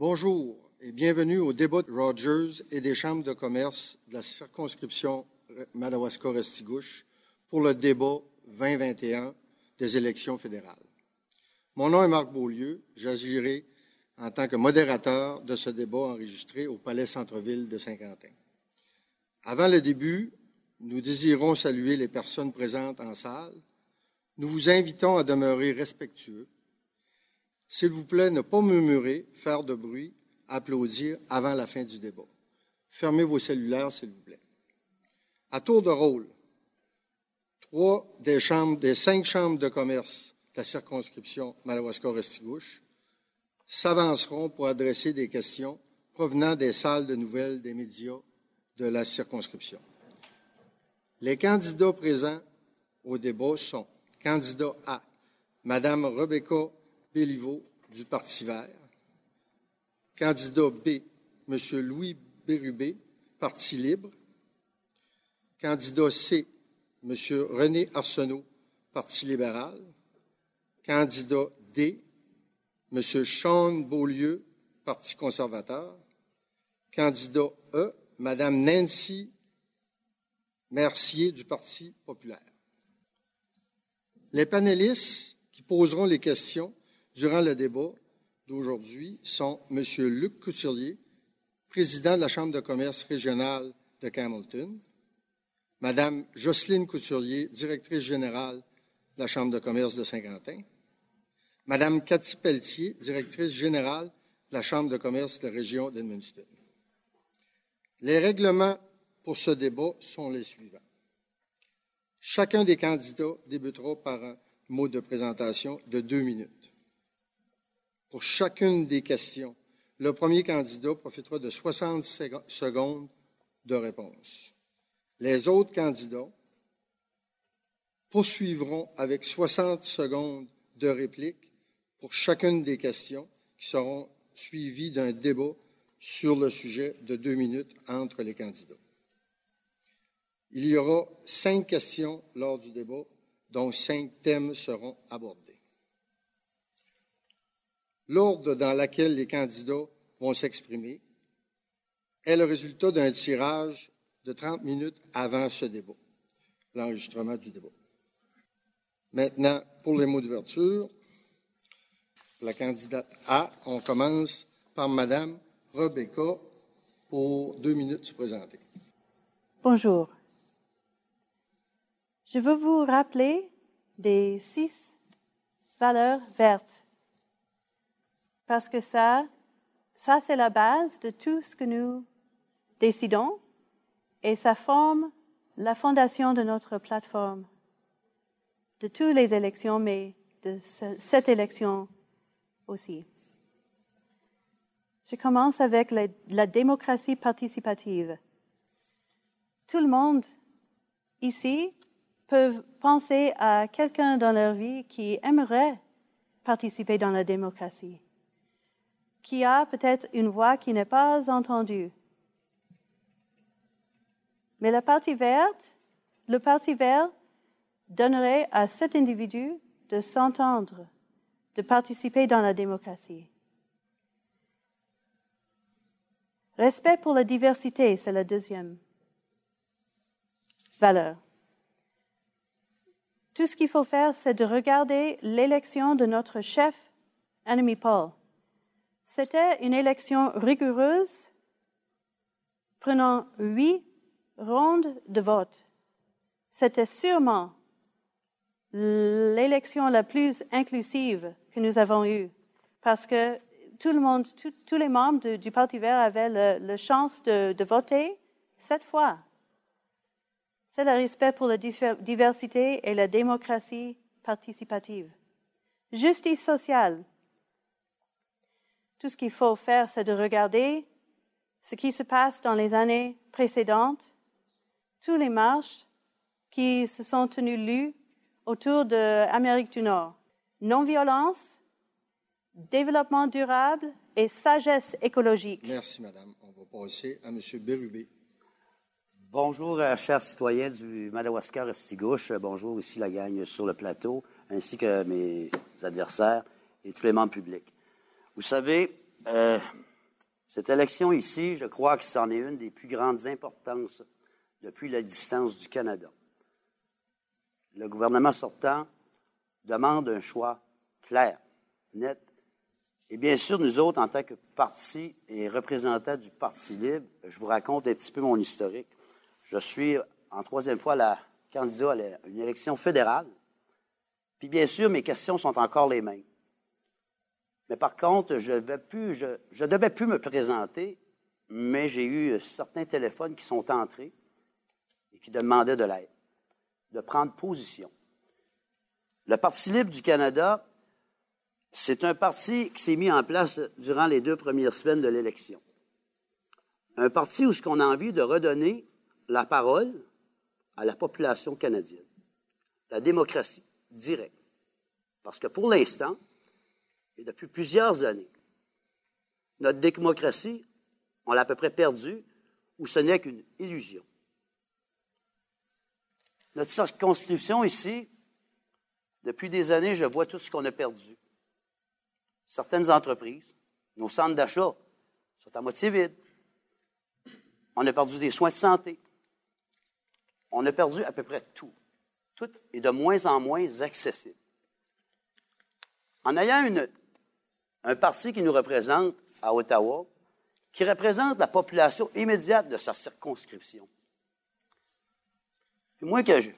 Bonjour et bienvenue au débat de Rogers et des chambres de commerce de la circonscription Madawaska-Restigouche pour le débat 2021 des élections fédérales. Mon nom est Marc Beaulieu. J'agirai en tant que modérateur de ce débat enregistré au Palais Centre-Ville de Saint-Quentin. Avant le début, nous désirons saluer les personnes présentes en salle. Nous vous invitons à demeurer respectueux s'il vous plaît, ne pas murmurer, faire de bruit, applaudir avant la fin du débat. Fermez vos cellulaires, s'il vous plaît. À tour de rôle, trois des, chambres, cinq chambres de commerce de la circonscription Madawaska-Restigouche s'avanceront pour adresser des questions provenant des salles de nouvelles des médias de la circonscription. Les candidats présents au débat sont candidat A, Madame Rebecca Béliveau du Parti vert. Candidat B, M. Louis Bérubé, Parti libre. Candidat C, M. René Arsenault, Parti libéral. Candidat D, M. Sean Beaulieu, Parti conservateur. Candidat E, Mme Nancy Mercier du Parti populaire. Les panélistes qui poseront les questions durant le débat d'aujourd'hui sont M. Luc Couturier, président de la Chambre de commerce régionale de Camelton, Mme Jocelyne Couturier, directrice générale de la Chambre de commerce de Saint-Quentin, Mme Cathy Pelletier, directrice générale de la Chambre de commerce de la région d'Edmundston. Les règlements pour ce débat sont les suivants. Chacun des candidats débutera par un mot de présentation de deux minutes pour chacune des questions. Le premier candidat profitera de 60 secondes de réponse. Les autres candidats poursuivront avec 60 secondes de réplique pour chacune des questions qui seront suivies d'un débat sur le sujet de deux minutes entre les candidats. Il y aura cinq questions lors du débat, dont cinq thèmes seront abordés. L'ordre dans lequel les candidats vont s'exprimer est le résultat d'un tirage de 30 minutes avant ce débat, l'enregistrement du débat. Maintenant, pour les mots d'ouverture, la candidate A, on commence par Madame Rebecca pour deux minutes se présenter. Bonjour. Je veux vous rappeler des six valeurs vertes parce que ça, ça c'est la base de tout ce que nous décidons et ça forme la fondation de notre plateforme, de toutes les élections, mais de cette élection aussi. Je commence avec la, la démocratie participative. Tout le monde ici peut penser à quelqu'un dans leur vie qui aimerait participer dans la démocratie qui a peut-être une voix qui n'est pas entendue. Mais la partie verte, le parti vert donnerait à cet individu de s'entendre, de participer dans la démocratie. Respect pour la diversité, c'est la deuxième valeur. Tout ce qu'il faut faire, c'est de regarder l'élection de notre chef, Enemy Paul. C'était une élection rigoureuse, prenant huit rondes de vote. C'était sûrement l'élection la plus inclusive que nous avons eue, parce que tout le monde, tous les membres du Parti vert avaient la chance de, de voter cette fois. C'est le respect pour la diversité et la démocratie participative. Justice sociale. Tout ce qu'il faut faire, c'est de regarder ce qui se passe dans les années précédentes, tous les marches qui se sont tenues lues autour de l'Amérique du Nord. Non-violence, développement durable et sagesse écologique. Merci, Madame. On va passer à M. Bérubé. Bonjour, euh, chers citoyens du Madawaska-Restigouche. Bonjour ici la gang sur le plateau, ainsi que mes adversaires et tous les membres publics. Vous savez, euh, Cette élection ici, je crois que c'en est une des plus grandes importances depuis la distance du Canada. Le gouvernement sortant demande un choix clair, net. Et bien sûr, nous autres, en tant que parti et représentants du Parti libre, je vous raconte un petit peu mon historique. Je suis en troisième fois la candidat à une élection fédérale. Puis bien sûr, mes questions sont encore les mêmes. Mais par contre, je ne devais plus me présenter, mais j'ai eu certains téléphones qui sont entrés et qui demandaient de l'aide, de prendre position. Le Parti libre du Canada, c'est un parti qui s'est mis en place durant les deux premières semaines de l'élection. Un parti où ce qu'on a envie de redonner la parole à la population canadienne. La démocratie directe. Parce que pour l'instant, et depuis plusieurs années. Notre démocratie, on l'a à peu près perdue, ou ce n'est qu'une illusion. Notre circonscription ici, depuis des années, je vois tout ce qu'on a perdu. Certaines entreprises, nos centres d'achat sont à moitié vides. On a perdu des soins de santé. On a perdu à peu près tout. Tout est de moins en moins accessible. En ayant une un parti qui nous représente à Ottawa, qui représente la population immédiate de sa circonscription. Puis moi, que je,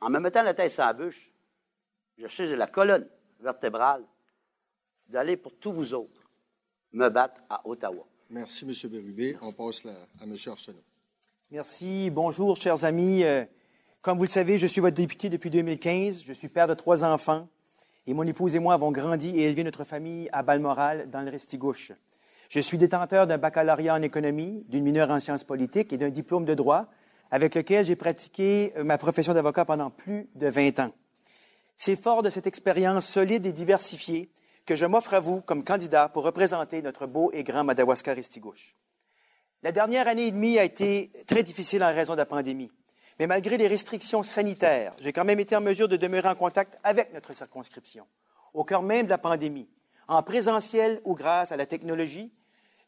en me mettant la tête sur la bûche, je cherche la colonne vertébrale d'aller pour tous vous autres me battre à Ottawa. Merci, M. Bérubé. On passe à M. Arsenault. Merci. Bonjour, chers amis. Euh, comme vous le savez, je suis votre député depuis 2015. Je suis père de trois enfants. Et mon épouse et moi avons grandi et élevé notre famille à Balmoral, dans le Restigouche. Je suis détenteur d'un baccalauréat en économie, d'une mineure en sciences politiques et d'un diplôme de droit, avec lequel j'ai pratiqué euh, ma profession d'avocat pendant plus de 20 ans. C'est fort de cette expérience solide et diversifiée que je m'offre à vous comme candidat pour représenter notre beau et grand Madawaska-Restigouche. La dernière année et demie a été très difficile en raison de la pandémie. Mais malgré les restrictions sanitaires, j'ai quand même été en mesure de demeurer en contact avec notre circonscription. Au cœur même de la pandémie, en présentiel ou grâce à la technologie,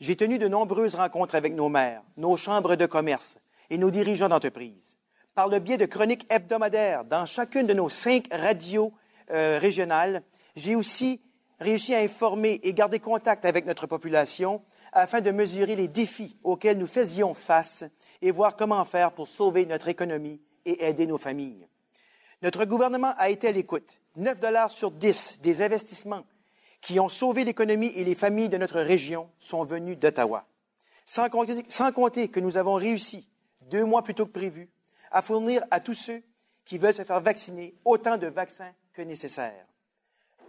j'ai tenu de nombreuses rencontres avec nos maires, nos chambres de commerce et nos dirigeants d'entreprise. Par le biais de chroniques hebdomadaires dans chacune de nos cinq radios euh, régionales, j'ai aussi réussi à informer et garder contact avec notre population afin de mesurer les défis auxquels nous faisions face et voir comment faire pour sauver notre économie et aider nos familles. Notre gouvernement a été à l'écoute. 9 dollars sur 10 des investissements qui ont sauvé l'économie et les familles de notre région sont venus d'Ottawa. Sans compter, sans compter que nous avons réussi, deux mois plus tôt que prévu, à fournir à tous ceux qui veulent se faire vacciner autant de vaccins que nécessaire.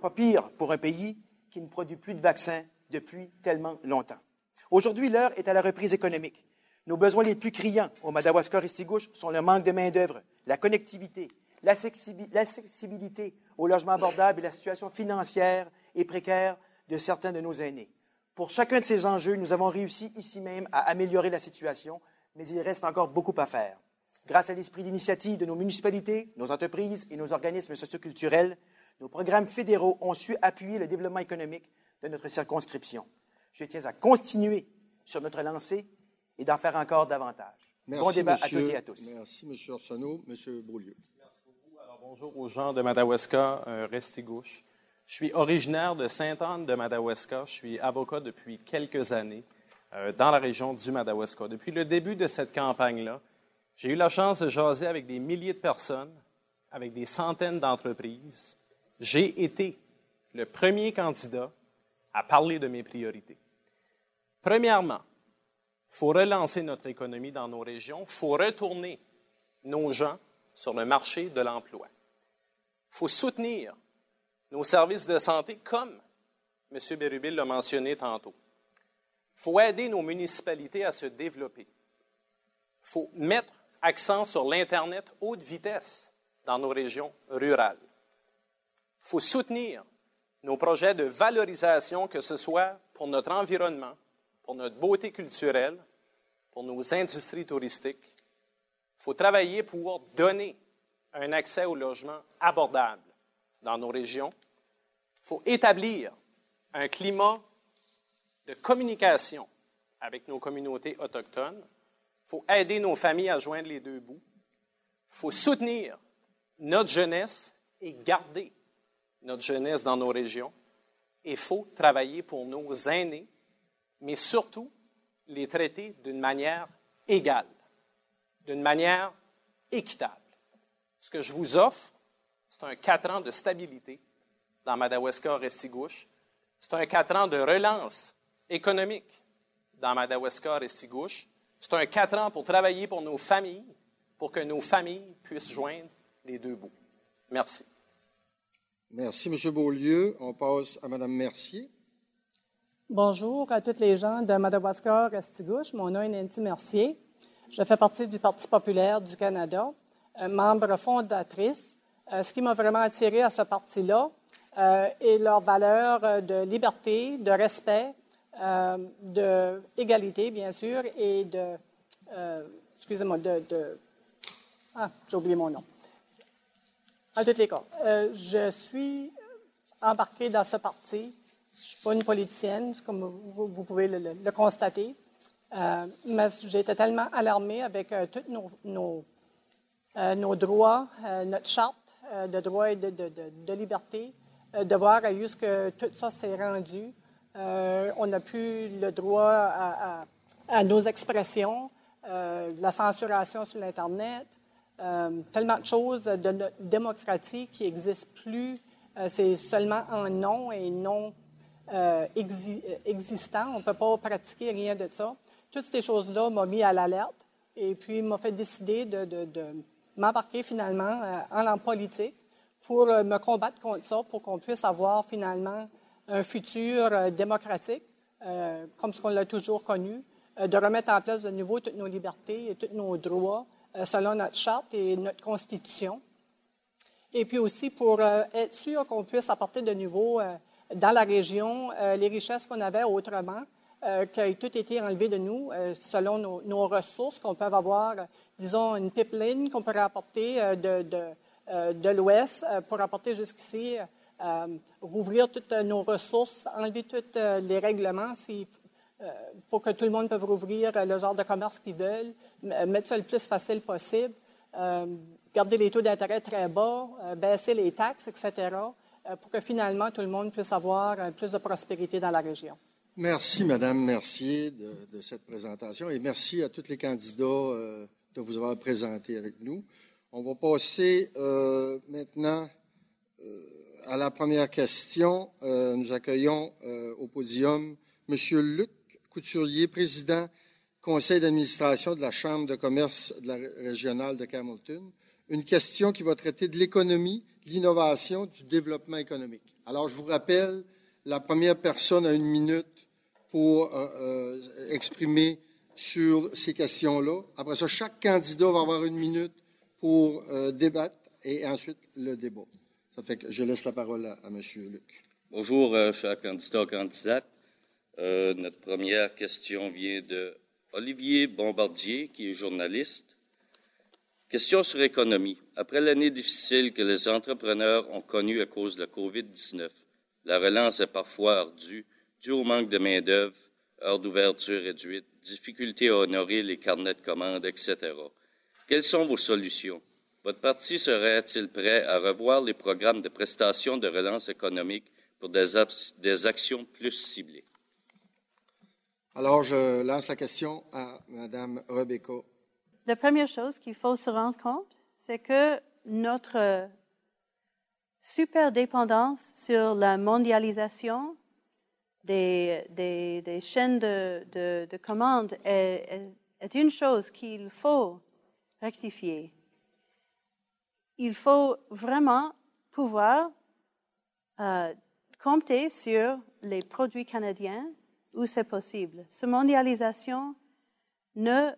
Pas pire pour un pays qui ne produit plus de vaccins depuis tellement longtemps. Aujourd'hui, l'heure est à la reprise économique. Nos besoins les plus criants au Madawaska-Ristigouche sont le manque de main-d'œuvre, la connectivité, l'accessibilité au logement abordable et la situation financière et précaire de certains de nos aînés. Pour chacun de ces enjeux, nous avons réussi ici même à améliorer la situation, mais il reste encore beaucoup à faire. Grâce à l'esprit d'initiative de nos municipalités, nos entreprises et nos organismes socioculturels, nos programmes fédéraux ont su appuyer le développement économique de notre circonscription. Je tiens à continuer sur notre lancée et d'en faire encore davantage. Merci, bon débat à toutes et à tous. Merci, M. Arsenault. M. Beaulieu. Merci beaucoup. Alors, bonjour aux gens de Madawaska, euh, Restigouche. Je suis originaire de Sainte-Anne de Madawaska. Je suis avocat depuis quelques années euh, dans la région du Madawaska. Depuis le début de cette campagne-là, j'ai eu la chance de jaser avec des milliers de personnes, avec des centaines d'entreprises. J'ai été le premier candidat à parler de mes priorités. Premièrement, il faut relancer notre économie dans nos régions, il faut retourner nos gens sur le marché de l'emploi. Il faut soutenir nos services de santé comme M. Bérubil l'a mentionné tantôt. Il faut aider nos municipalités à se développer. Il faut mettre accent sur l'Internet haute vitesse dans nos régions rurales. Il faut soutenir nos projets de valorisation, que ce soit pour notre environnement, pour notre beauté culturelle, pour nos industries touristiques. Il faut travailler pour donner un accès au logement abordable dans nos régions. Il faut établir un climat de communication avec nos communautés autochtones. Il faut aider nos familles à joindre les deux bouts. Il faut soutenir notre jeunesse et garder notre jeunesse dans nos régions. Il faut travailler pour nos aînés, mais surtout les traiter d'une manière égale, d'une manière équitable. Ce que je vous offre, c'est un quatre ans de stabilité dans Madawaska-Restigouche. C'est un quatre ans de relance économique dans Madawaska-Restigouche. C'est un quatre ans pour travailler pour nos familles, pour que nos familles puissent joindre les deux bouts. Merci. Merci, M. Beaulieu. On passe à Mme Mercier. Bonjour à toutes les gens de Madawaska-Restigouche. Mon nom est Nancy Mercier. Je fais partie du Parti populaire du Canada, euh, membre fondatrice. Euh, ce qui m'a vraiment attiré à ce parti-là euh, est leur valeur de liberté, de respect, d'égalité, bien sûr, et de... excusez-moi, de... de ah, j'ai oublié mon nom. En tous les cas, je suis embarquée dans ce parti. Je ne suis pas une politicienne, comme vous, pouvez le constater. Euh, mais été tellement alarmée avec euh, tous nos, euh, droits, notre charte de droits et de, liberté, de voir à que tout ça s'est rendu. on n'a plus le droit à, à, nos expressions, la censuration sur l'Internet, tellement de choses de notre démocratie qui n'existent plus. C'est seulement en nom et non existant. On ne peut pas pratiquer rien de ça. Toutes ces choses-là m'ont mis à l'alerte et puis m'a fait décider de, m'embarquer finalement euh, en, politique pour euh, me combattre contre ça, pour qu'on puisse avoir finalement un futur euh, démocratique, comme ce qu'on l'a toujours connu, de remettre en place de nouveau toutes nos libertés et tous nos droits selon notre charte et notre constitution. Et puis aussi pour être sûr qu'on puisse apporter de nouveau dans la région les richesses qu'on avait autrement, euh, qui a tout été enlevé de nous euh, selon nos, ressources, qu'on peut avoir, disons, une pipeline qu'on pourrait apporter euh, de, l'Ouest pour apporter jusqu'ici, rouvrir toutes nos ressources, enlever tous les règlements pour que tout le monde puisse rouvrir le genre de commerce qu'ils veulent, mettre ça le plus facile possible, garder les taux d'intérêt très bas, baisser les taxes, etc., pour que finalement tout le monde puisse avoir plus de prospérité dans la région. Merci, Madame Mercier, de, cette présentation et merci à tous les candidats euh, de vous avoir présenté avec nous. On va passer euh, maintenant euh, à la première question. nous accueillons au podium Monsieur Luc Couturier, président conseil d'administration de la Chambre de commerce de la régionale de Camelton. Une question qui va traiter de l'économie, l'innovation, du développement économique. Alors, je vous rappelle, la première personne a une minute pour euh, euh, exprimer sur ces questions-là. Après ça, chaque candidat va avoir une minute pour euh, débattre et ensuite le débat. Ça fait que je laisse la parole à, M. Luc. Bonjour, chers candidats candidates. notre première question vient de Olivier Bombardier, qui est journaliste. Question sur l'économie. Après l'année difficile que les entrepreneurs ont connue à cause de la COVID-19, la relance est parfois ardue dû au manque de main-d'œuvre, heures d'ouverture réduites, difficultés à honorer les carnets de commandes, etc. Quelles sont vos solutions? Votre parti serait-il prêt à revoir les programmes de prestations de relance économique pour des, des actions plus ciblées? Alors, je lance la question à Mme Rebecca. La première chose qu'il faut se rendre compte, c'est que notre super dépendance sur la mondialisation des, chaînes de, de, de commandes est, est, une chose qu'il faut rectifier. Il faut vraiment pouvoir euh, compter sur les produits canadiens où c'est possible. Cette mondialisation ne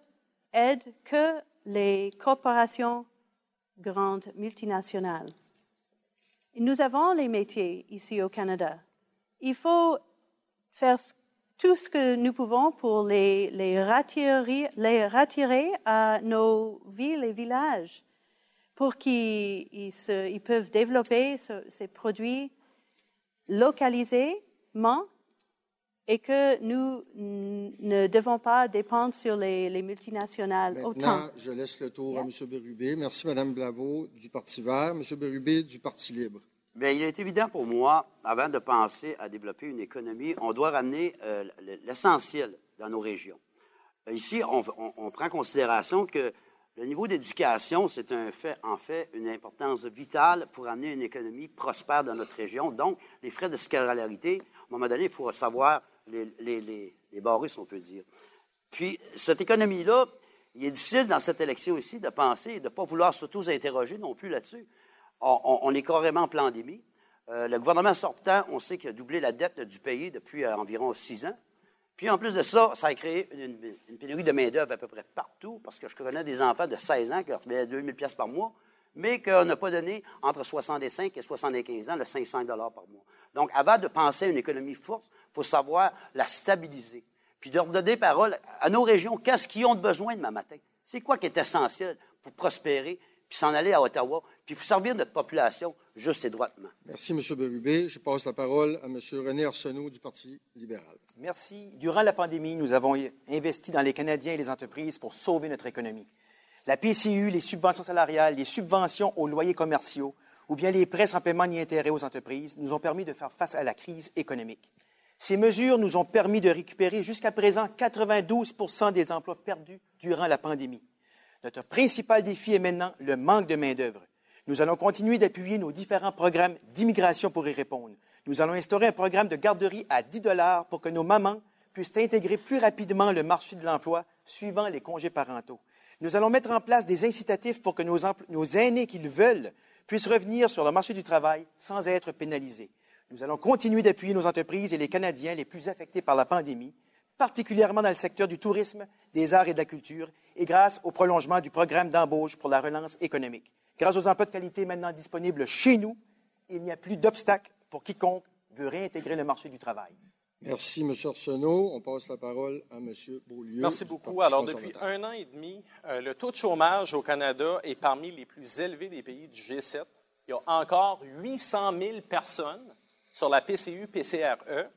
aide que les corporations grandes multinationales. Nous avons les métiers ici au Canada. Il faut faire tout ce que nous pouvons pour les, les, ratirer, les à nos villes et villages pour qu'ils ils peuvent développer ces produits localisément et que nous ne devons pas dépendre sur les, les multinationales autant. Maintenant, je laisse le tour à M. Bérubé. Merci, Mme Blaveau du Parti vert. M. Bérubé du Parti libre. Bien, il est évident pour moi, avant de penser à développer une économie, on doit ramener euh, l'essentiel dans nos régions. Ici, on, on, on, prend en considération que le niveau d'éducation, c'est un fait, en fait, une importance vitale pour amener une économie prospère dans notre région. Donc, les frais de scolarité, à un moment donné, il faut savoir les, les, les, les on peut dire. Puis, cette économie-là, il est difficile dans cette élection ici de penser et de ne pas vouloir se tous interroger non plus là-dessus on, est carrément en pandémie. Euh, le gouvernement sortant, on sait qu'il a doublé la dette du pays depuis euh, environ six ans. Puis en plus de ça, ça a créé une, pénurie de main-d'œuvre à peu près partout, parce que je connais des enfants de 16 ans qui recevaient 2000 pièces par mois, mais qu'on n'a pas donné entre 65 et 75 ans le 500 dollars par mois. Donc, avant de penser à une économie forte, il faut savoir la stabiliser. Puis de redonner parole à nos régions, qu'est-ce qu'ils ont besoin demain matin? C'est quoi qui est essentiel pour prospérer puis s'en aller à Ottawa, puis faut servir notre population juste et droitement? Merci, M. Berubé. Je passe la parole à M. René Arsenault du Parti libéral. Merci. Durant la pandémie, nous avons investi dans les Canadiens et les entreprises pour sauver notre économie. La PCU, les subventions salariales, les subventions aux loyers commerciaux ou bien les prêts sans paiement ni intérêt aux entreprises nous ont permis de faire face à la crise économique. Ces mesures nous ont permis de récupérer jusqu'à présent 92% des emplois perdus durant la pandémie. Notre principal défi est maintenant le manque de main-d'œuvre. Nous allons continuer d'appuyer nos différents programmes d'immigration pour y répondre. Nous allons instaurer un programme de garderie à 10 dollars pour que nos mamans puissent intégrer plus rapidement le marché de l'emploi suivant les congés parentaux. Nous allons mettre en place des incitatifs pour que nos, aînés qui le veulent puissent revenir sur le marché du travail sans être pénalisés. Nous allons continuer d'appuyer nos entreprises et les Canadiens les plus affectés par la pandémie particulièrement dans le secteur du tourisme, des arts et de la culture, et grâce au prolongement du programme d'embauche pour la relance économique. Grâce aux emplois de qualité maintenant disponibles chez nous, il n'y a plus d'obstacle pour quiconque veut réintégrer le marché du travail. Merci, M. Arsenault. On passe la parole à M. Beaulieu. Merci beaucoup. Alors, depuis un an et demi, euh, le taux de chômage au Canada est parmi les plus élevés des pays du G7. Il y a encore 800 000 personnes sur la PCU-PCRE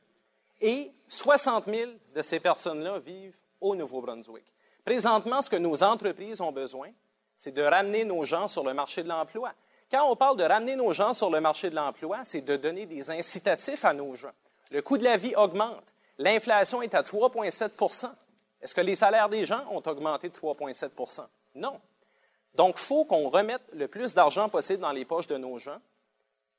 et 60 000 de ces personnes-là vivent au Nouveau-Brunswick. Présentement, ce que nos entreprises ont besoin, c'est de ramener nos gens sur le marché de l'emploi. Quand on parle de ramener nos gens sur le marché de l'emploi, c'est de donner des incitatifs à nos gens. Le coût de la vie augmente. L'inflation est à 3,7% Est-ce que les salaires des gens ont augmenté de 3,7% Non. Donc, il faut qu'on remette le plus d'argent possible dans les poches de nos gens.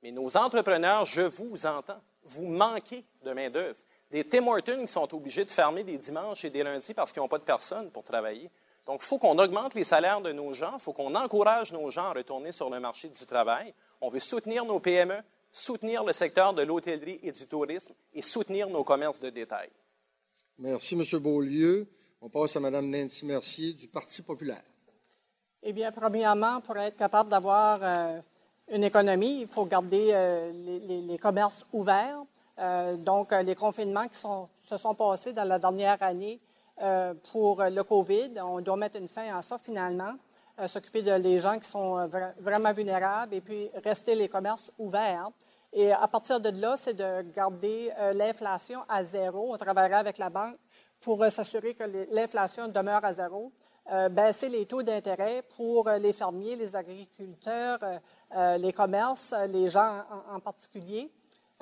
Mais nos entrepreneurs, je vous entends, vous manquez de main-d'œuvre des Tim Hortons qui sont obligés de fermer des dimanches et des lundis parce qu'ils n'ont pas de personnes pour travailler. Donc, il faut qu'on augmente les salaires de nos gens, il faut qu'on encourage nos gens à retourner sur le marché du travail. On veut soutenir nos PME, soutenir le secteur de l'hôtellerie et du tourisme et soutenir nos commerces de détail. Merci, M. Beaulieu. On passe à Mme Nancy Mercier du Parti populaire. Eh bien, premièrement, pour être capable d'avoir euh, une économie, il faut garder euh, les, commerces ouverts. Euh, donc, euh, les confinements qui se sont passés dans la dernière année euh, pour le COVID, on doit mettre une fin à ça finalement, s'occuper de les gens qui sont vraiment vulnérables et puis rester les commerces ouverts. Et à partir de là, c'est de garder l'inflation à zéro. On travaillera avec la banque pour s'assurer que l'inflation demeure à zéro. baisser les taux d'intérêt pour les fermiers, les agriculteurs, les commerces, les gens en particulier.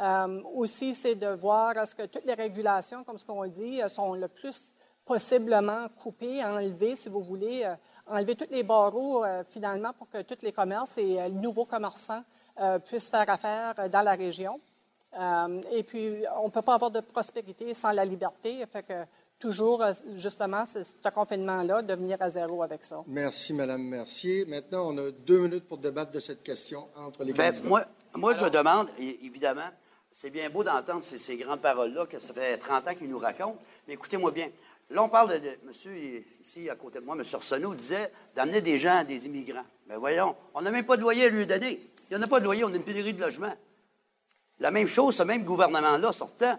Euh, aussi, c'est de voir est-ce que toutes les régulations, comme ce qu'on dit, euh, sont le plus possiblement coupées, enlevées, si vous voulez, euh, enlever tous les barreaux finalement pour que tous les commerces et les nouveaux commerçants puissent faire affaire dans la région. et puis, on ne peut pas avoir de prospérité sans la liberté. Fait que toujours, justement, ce confinement-là, de venir à zéro avec ça. Merci, Mme Mercier. Maintenant, on a deux minutes pour débattre de cette question entre les ben, candidats. Moi, moi je me demande, évidemment, c'est bien beau d'entendre ces, grandes paroles-là, que ça fait 30 ans qu'ils nous racontent, mais écoutez-moi bien. Là, on parle de, monsieur, ici, à côté de moi, M. Arsenault disait d'amener des gens, des immigrants. Mais ben, voyons, on n'a même pas de loyer à lui donner. Il n'y en a pas de loyer, on a une pénurie de logement. La même chose, ce même gouvernement-là, sortant,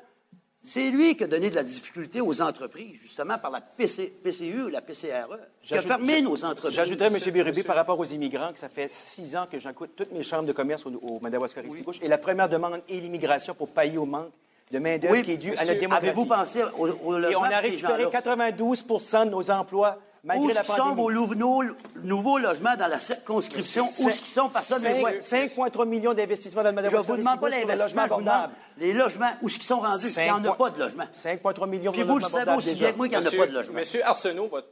c'est lui qui a donné de la difficulté aux entreprises, justement par la PCU, la PCRE, qui a fermé nos entreprises. J'ajouterais, M. Bérubé, par rapport aux immigrants, que ça fait six ans que j'écoute toutes mes chambres de commerce au, au Madawaska-Ristigouche, et la première demande est l'immigration pour payer au manque de main-d'œuvre Oui, qui est due à monsieur, notre démographie. Avez-vous pensé au, au Et logement on a récupéré gens-là? 92% de nos emplois malgré Où la qu'ils sont pandémie. vos nouveaux, nouveaux logements dans la circonscription? Où qu'ils sont? Personne ne les voit. 5,3 millions d'investissements dans le Je Madawaska. vous demande pas l'investissement, je vous demande abordable. les logements. Où est-ce qu'ils sont rendus? Il n'y en a pas de logements. 5,3 millions Puis de vous le logements savez aussi bien que moi qu'il n'y en a pas de logements. Monsieur Arsenault, votre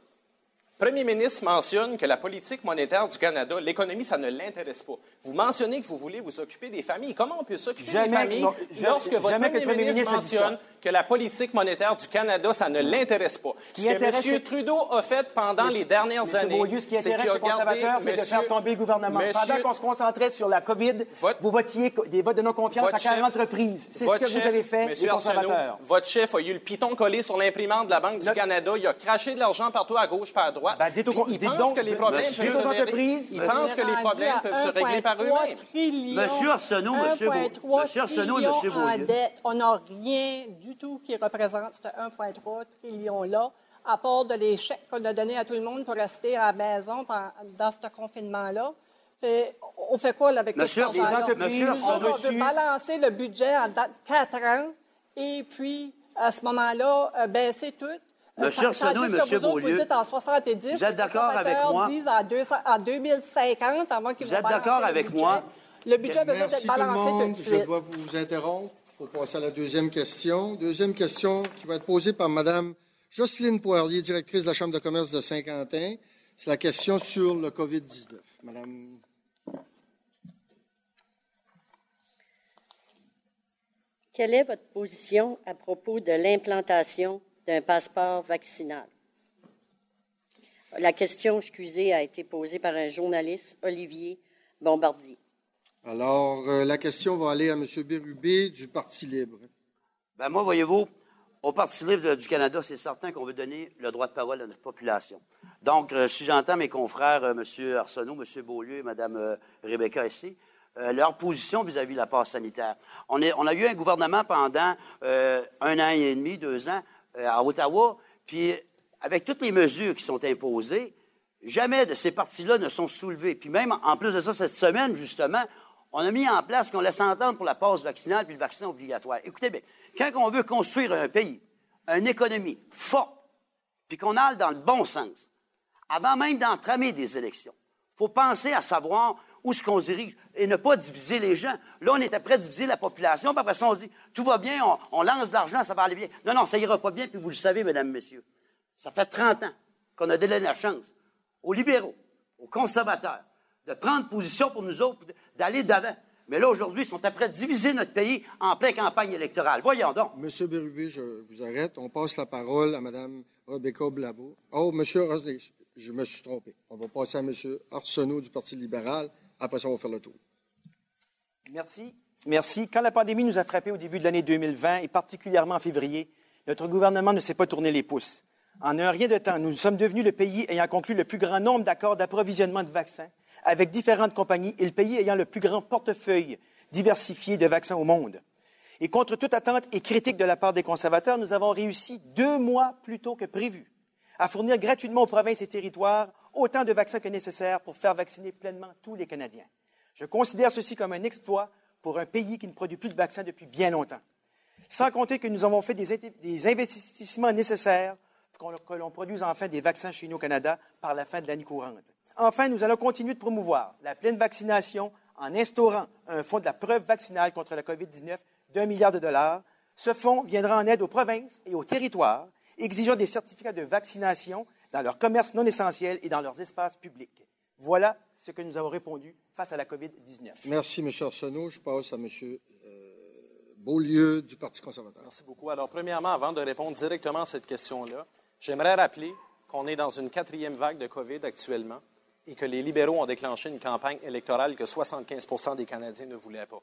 premier ministre mentionne que la politique monétaire du Canada, l'économie, ça ne l'intéresse pas. Vous mentionnez que vous voulez vous occuper des familles. Comment on peut s'occuper des familles non, lorsque votre premier, ministre, mentionne que la politique monétaire du Canada, ça ne l'intéresse pas? Ce, qui que M. Trudeau a fait pendant Monsieur- les dernières Monsieur années, Beaulieu, ce qui intéresse les conservateurs, c'est de faire tomber le gouvernement. Monsieur- Pendant qu'on se concentrait sur la COVID, Votre- vous votiez des votes de non-confiance à 40 chef- reprises. C'est ce que vous avez fait, les Monsieur Arsenault, votre chef a eu le piton collé sur l'imprimante de la Banque du Canada. Il a craché de l'argent partout à gauche, pas à droite. Ben, dites au Puis con- il dites pense donc, que les problèmes monsieur- peuvent se aux régler- entreprises, Il pense que les problèmes peuvent se régler par eux-mêmes. Monsieur Arsenault, monsieur Monsieur Arsenault et monsieur dette. On n'a rien du tout qui représente ce 1,3 trillion-là, à part de les chèques qu'on a donnés à tout le monde pour rester à la maison dans ce confinement-là. Fait- on fait quoi là, avec Monsieur Arsenault, autres, on veut balancer le budget en date 4 ans et puis, à ce moment-là, euh, baisser tout. Monsieur tandis Arsenault et que monsieur vous autres, Beaulieu, Vous dites en 70. vous êtes d'accord avec moi? disent en, 200 en 2050, avant qu'ils Vous êtes d'accord le avec budget. moi? Le budget a besoin Merci d'être tout le balancé tout de Je dois vous interrompre. Il faut passer à la deuxième question. Deuxième question qui va être posée par Mme Jocelyne Poirier, directrice de la Chambre de commerce de Saint-Quentin. C'est la question sur le COVID-19. Madame. Quelle est votre position à propos de l'implantation d'un passeport vaccinal? La question, excusez, a été posée par un journaliste, Olivier Bombardier. Alors, euh, la question va aller à M. Bérubé du Parti libre. Ben moi, voyez-vous, au Parti libre du Canada, c'est certain qu'on veut donner le droit de parole à notre population. Donc, euh, si j'entends mes confrères, euh, M. Arsenault, M. Beaulieu et Mme euh, Rebecca ici, euh, leur position vis-à-vis de la passe sanitaire. On, est- on a eu un gouvernement pendant euh, un an et demi, deux ans à Ottawa, puis avec toutes les mesures qui sont imposées, jamais de ces partis-là ne sont soulevés. Puis même, en plus de ça, cette semaine, justement, on a mis en place qu'on laisse entendre pour la passe vaccinale puis le vaccin obligatoire. Écoutez bien, quand on veut construire un pays, une économie forte, puis qu'on aille dans le bon sens, avant même d'entramer des élections, il faut penser à savoir où est-ce qu'on dirige et ne pas diviser les gens. Là, on était prêt à diviser la population, puis après ça, on se dit, tout va bien, on, lance de l'argent, ça va aller bien. Non, non, ça ira pas bien, puis vous le savez, mesdames, messieurs. Ça fait 30 ans qu'on a donné la chance aux libéraux, aux conservateurs, de prendre position pour nous autres, d'aller d'avant. Mais là, aujourd'hui, ils sont après diviser notre pays en pleine campagne électorale. Voyons donc. Monsieur Bérubé, je vous arrête. On passe la parole à Mme Rebecca Blabo. Oh, Monsieur, je me suis trompé. On va passer à Monsieur Arsenault du Parti libéral. Après ça, on va faire le tour. Merci. Merci. Quand la pandémie nous a frappés au début de l'année 2020 et particulièrement en février, notre gouvernement ne s'est pas tourné les pouces. En un rien de temps, nous sommes devenus le pays ayant conclu le plus grand nombre d'accords d'approvisionnement de vaccins avec différentes compagnies et le pays ayant le plus grand portefeuille diversifié de vaccins au monde. Et contre toute attente et critique de la part des conservateurs, nous avons réussi deux mois plus tôt que prévu à fournir gratuitement aux provinces et territoires autant de vaccins que nécessaire pour faire vacciner pleinement tous les Canadiens. Je considère ceci comme un exploit pour un pays qui ne produit plus de vaccins depuis bien longtemps. Sans compter que nous avons fait des, des investissements nécessaires pour que l'on produise enfin des vaccins chez nous au Canada par la fin de l'année courante. Enfin, nous allons continuer de promouvoir la pleine vaccination en instaurant un fonds de la preuve vaccinale contre la COVID-19 d'un milliard de dollars. Ce fonds viendra en aide aux provinces et aux territoires exigeant des certificats de vaccination dans leurs commerces non essentiels et dans leurs espaces publics. Voilà ce que nous avons répondu face à la COVID-19. Merci, Monsieur Arsenault. Je passe à Monsieur euh, Beaulieu du Parti conservateur. Merci beaucoup. Alors, premièrement, avant de répondre directement à cette question-là, j'aimerais rappeler qu'on est dans une quatrième vague de COVID actuellement et que les libéraux ont déclenché une campagne électorale que 75 des Canadiens ne voulaient pas.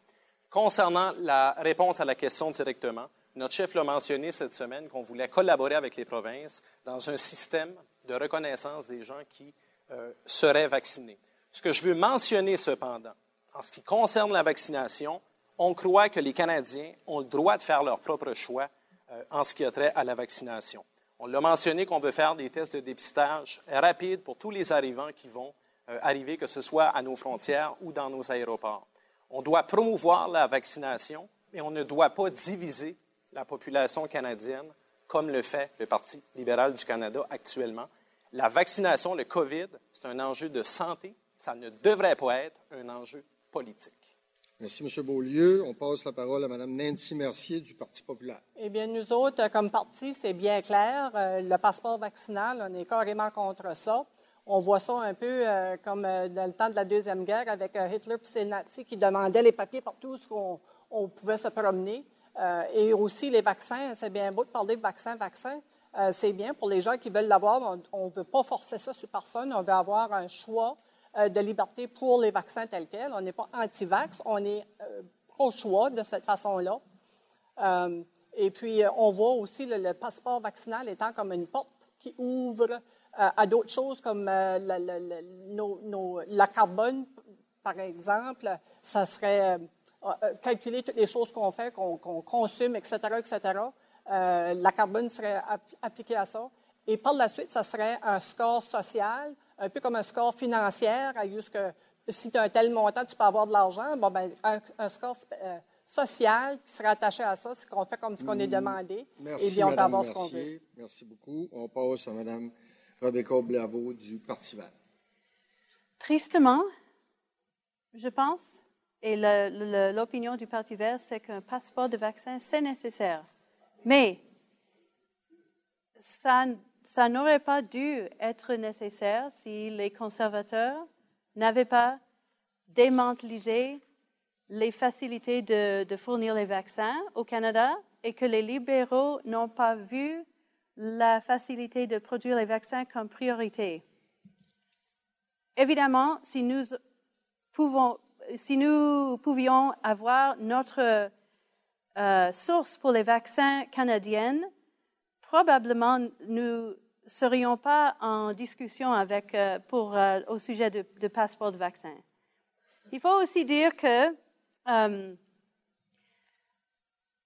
Concernant la réponse à la question directement, notre chef l'a mentionné cette semaine qu'on voulait collaborer avec les provinces dans un système de reconnaissance des gens qui euh, seraient vaccinés. Ce que je veux mentionner cependant, en ce qui concerne la vaccination, on croit que les Canadiens ont le droit de faire leur propre choix euh, en ce qui a trait à la vaccination. On l'a mentionné qu'on veut faire des tests de dépistage rapides pour tous les arrivants qui vont euh, arriver, que ce soit à nos frontières ou dans nos aéroports. On doit promouvoir la vaccination, mais on ne doit pas diviser la population canadienne, comme le fait le Parti libéral du Canada actuellement. La vaccination, le COVID, c'est un enjeu de santé. Ça ne devrait pas être un enjeu politique. Merci, M. Beaulieu. On passe la parole à Mme Nancy Mercier du Parti populaire. Eh bien, nous autres, euh, comme parti, c'est bien clair. Euh, le passeport vaccinal, on est carrément contre ça. On voit ça un peu euh, comme dans le temps de la Deuxième Guerre avec Hitler et ses nazis qui demandaient les papiers partout où on, pouvait se promener. et aussi les vaccins. C'est bien beau de parler de vaccin, vaccin. c'est bien pour les gens qui veulent l'avoir. On ne veut pas forcer ça sur personne. On veut avoir un choix euh, de liberté pour les vaccins tels quels. On n'est pas anti-vax, on est euh, pro-choix de cette façon-là. Euh, et puis, on voit aussi le, passeport vaccinal étant comme une porte qui ouvre à d'autres choses comme la, la, carbone, par exemple. Ça serait calculer toutes les choses qu'on fait, qu'on consomme, etc., etc. la carbone serait appliquée à ça. Et par la suite, ça serait un score social un peu comme un score financier, que si tu as un tel montant, tu peux avoir de l'argent. Bon, ben, un, score euh, social qui serait attaché à ça, c'est qu'on fait comme ce qu'on est demandé. Merci, et bien, on peut avoir ce qu'on veut. Merci beaucoup. On passe à Mme Rebecca Blavo du Parti vert. Tristement, je pense, et l'opinion du Parti vert, c'est qu'un passeport de vaccin, c'est nécessaire. Mais ça n'aurait pas dû être nécessaire si les conservateurs n'avaient pas démantelisé les facilités de, fournir les vaccins au Canada et que les libéraux n'ont pas vu la facilité de produire les vaccins comme priorité. Évidemment, si nous pouvions avoir notre euh, source pour les vaccins canadiennes, probablement nous serions pas en discussion avec, euh, pour, euh, au sujet de, passeport de vaccin. Il faut aussi dire que euh,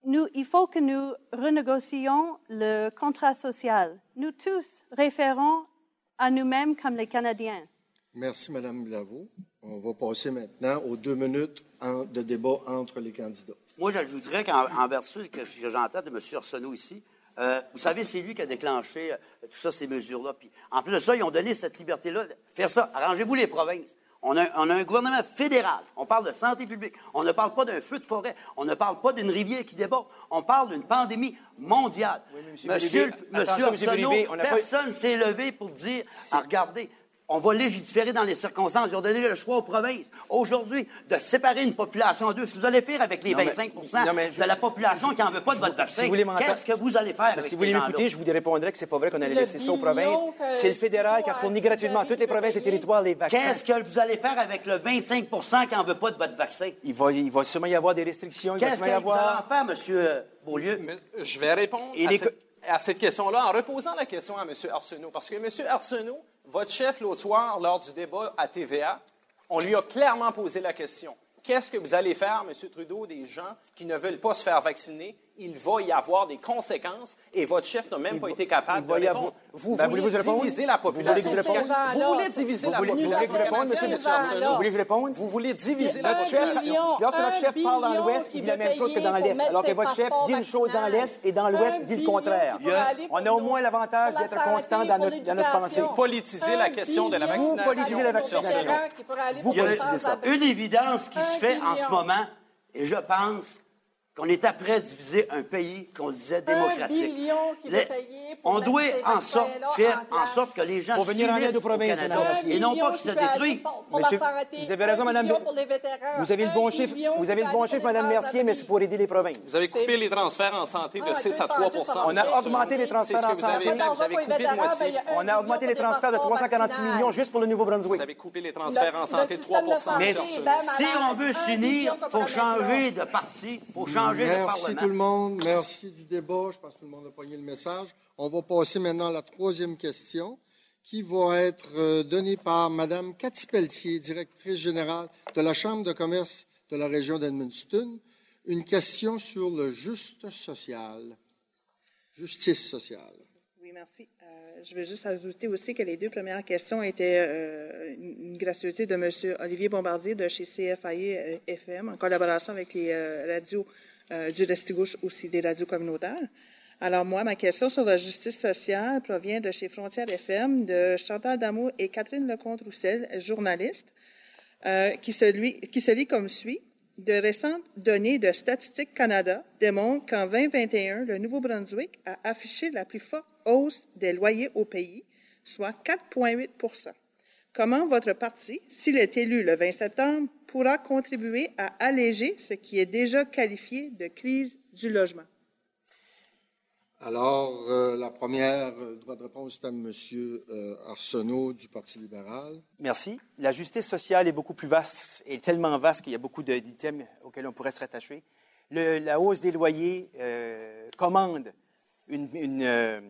nous, il faut que nous renégocions le contrat social. Nous tous référons à nous-mêmes comme les Canadiens. Merci, Mme Blavo. On va passer maintenant aux deux minutes de débat entre les candidats. Moi, j'ajouterais qu'en vertu de ce que j'entends de M. Arsenault ici, euh, vous savez, c'est lui qui a déclenché euh, tout ça, ces mesures-là. Puis, en plus de ça, ils ont donné cette liberté-là. Faire ça, arrangez-vous les provinces. On a, un gouvernement fédéral. On parle de santé publique. On ne parle pas d'un feu de forêt. On ne parle pas d'une rivière qui déborde. On parle d'une pandémie mondiale. monsieur, monsieur, Arsenault, personne ne s'est levé pour dire, ah, regardez, on va légiférer dans les circonstances. Ils ont donné le choix aux provinces. Aujourd'hui, de séparer une population en deux, ce que vous allez faire avec les 25% de la population qui n'en veut pas de votre vaccin, qu'est-ce que vous allez faire avec Si vous voulez m'écouter, je vous répondrai que c'est pas vrai qu'on allait laisser ça aux provinces. C'est le fédéral qui a fourni gratuitement à toutes les provinces et territoires les vaccins. Qu'est-ce que vous allez faire avec le 25% qui n'en veut pas de votre vaccin? Il va, il va sûrement y avoir des restrictions. Qu'est-ce que vous allez en faire, M. Beaulieu? je vais répondre à, cette, question-là en reposant la question à M. Arsenault. Parce que M. Arsenault, votre chef, l'autre soir, lors du débat à TVA, on lui a clairement posé la question. Qu'est-ce que vous allez faire, M. Trudeau, des gens qui ne veulent pas se faire vacciner? Il va y avoir des conséquences et votre chef n'a même pas été capable de répondre. Vous ben, voulez diviser la population. Vous voulez diviser la population. Vous voulez vous répondre, M. Vous voulez vous répondre? Vous voulez diviser la population. Lorsque votre chef parle dans l'Ouest, il dit la même chose que dans l'Est, alors que votre chef dit une chose dans l'Est et dans l'Ouest dit le contraire. On a au moins l'avantage d'être constant dans notre pensée. Politiser la question de la vaccination. Vous politisez la vaccination. Vous politisez ça. Une évidence qui se fait en ce moment, et je pense qu'on est après diviser un pays qu'on disait démocratique. Un million qui les, on doit en sorte, faire en, sorte que les gens pour venir en aide aux provinces, et non pas qu'ils se détruisent. Monsieur, vous avez raison, Madame. Vous avez le bon chiffre, vous avez le bon chiffre, Madame Mercier, mais c'est pour aider les provinces. Vous avez coupé les transferts en santé de 6 à 3 On a augmenté les transferts en santé. Vous avez coupé de moitié. On a augmenté les transferts de 346 millions juste pour le Nouveau-Brunswick. Vous avez coupé les transferts en santé de 3 Mais si on veut s'unir, il faut changer de parti, il faut changer Parlement tout le monde. Merci du débat. Je pense que tout le monde a pogné le message. On va passer maintenant à la troisième question qui va être euh, donnée par Mme Cathy Pelletier, directrice générale de la Chambre de commerce de la région d'Edmundston. Une question sur le juste social. Justice sociale. Oui, merci. Euh, je vais juste ajouter aussi que les deux premières questions étaient euh, une gratuité de M. Olivier Bombardier de chez CFAI FM en collaboration avec les radios euh, du Restigouche aussi des radios communautaires. Alors moi, ma question sur la justice sociale provient de chez Frontières FM de Chantal Damour et Catherine Lecomte-Roussel, journaliste, euh, qui, se lui, qui se lit comme suit. De récentes données de Statistique Canada démontrent qu'en 2021, le Nouveau-Brunswick a affiché la plus forte hausse des loyers au pays, soit 4,8% Comment votre parti, s'il est élu le 20 septembre, pourra contribuer à alléger ce qui est déjà qualifié de crise du logement? Alors, euh, la première euh, droit de réponse est à M. Euh, Arsenault du Parti libéral. Merci. La justice sociale est beaucoup plus vaste et tellement vaste qu'il y a beaucoup d'items auxquels on pourrait se rattacher. Le, la hausse des loyers commande une, une,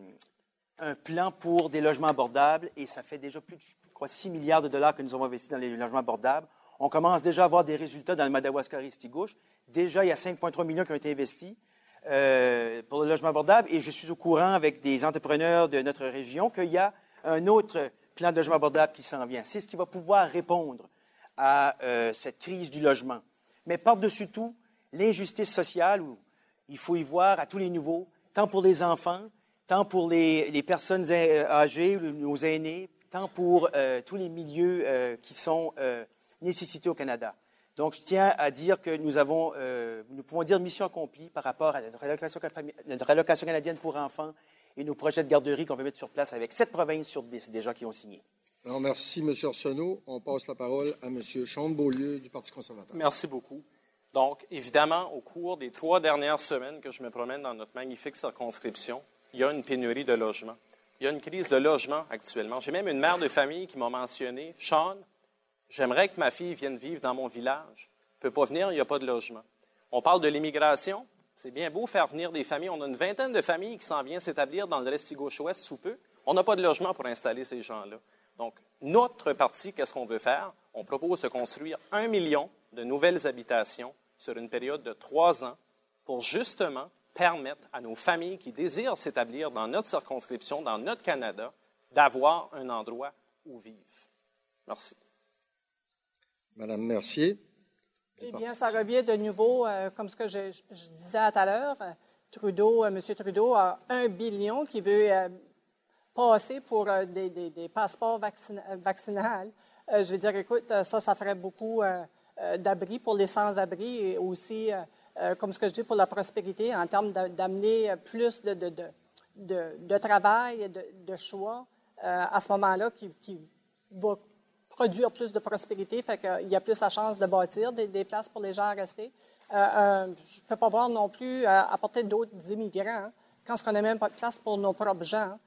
un plan pour des logements abordables et ça fait déjà plus de, je crois, 6 milliards de dollars que nous avons investis dans les logements abordables. On commence déjà à avoir des résultats dans le Madawaska-Ristigouche. Déjà, il y a 5,3 millions qui ont été investis. Euh, pour le logement abordable et je suis au courant avec des entrepreneurs de notre région qu'il y a un autre plan de logement abordable qui s'en vient. C'est ce qui va pouvoir répondre à euh, cette crise du logement. Mais par-dessus tout, l'injustice sociale, il faut y voir à tous les niveaux, tant pour les enfants, tant pour les, personnes âgées, nos aînés, tant pour euh, tous les milieux euh, qui sont euh, nécessités au Canada. Donc, je tiens à dire que nous avons, euh, nous pouvons dire mission accomplie par rapport à notre allocation, notre allocation canadienne pour enfants et nos projets de garderie qu'on veut mettre sur place avec sept provinces sur dix déjà qui ont signé. Alors, merci, M. Arsenault. On passe la parole à M. Sean Beaulieu du Parti conservateur. Merci beaucoup. Donc, évidemment, au cours des trois dernières semaines que je me promène dans notre magnifique circonscription, il y a une pénurie de logements. Il y a une crise de logement actuellement. J'ai même une mère de famille qui m'a mentionné, Sean, J'aimerais que ma fille vienne vivre dans mon village. Elle ne peut pas venir, il n'y a pas de logement. On parle de l'immigration. C'est bien beau faire venir des familles. On a une vingtaine de familles qui s'en viennent s'établir dans le Restigouche-Ouest sous peu. On n'a pas de logement pour installer ces gens-là. Donc, notre parti, qu'est-ce qu'on veut faire? On propose de construire un million de nouvelles habitations sur une période de trois ans pour justement permettre à nos familles qui désirent s'établir dans notre circonscription, dans notre Canada, d'avoir un endroit où vivre. Merci. Madame Mercier. Eh bien, ça revient de nouveau, euh, comme ce que je, disais tout à l'heure. Trudeau, euh, M. Trudeau a un billion qui veut euh, passer pour des, passeports vaccinaux. je veux dire, écoute, ça, ça ferait beaucoup d'abris pour les sans-abri et aussi, comme ce que je dis, pour la prospérité en termes d'amener plus de, de, travail et de, choix à ce moment-là qui, qui va produire plus de prospérité, fait qu'il y a plus la chance de bâtir des, places pour les gens à rester. Euh, euh, je ne peux pas voir non plus euh, apporter d'autres immigrants hein, quand on n'a même pas de place pour nos propres gens,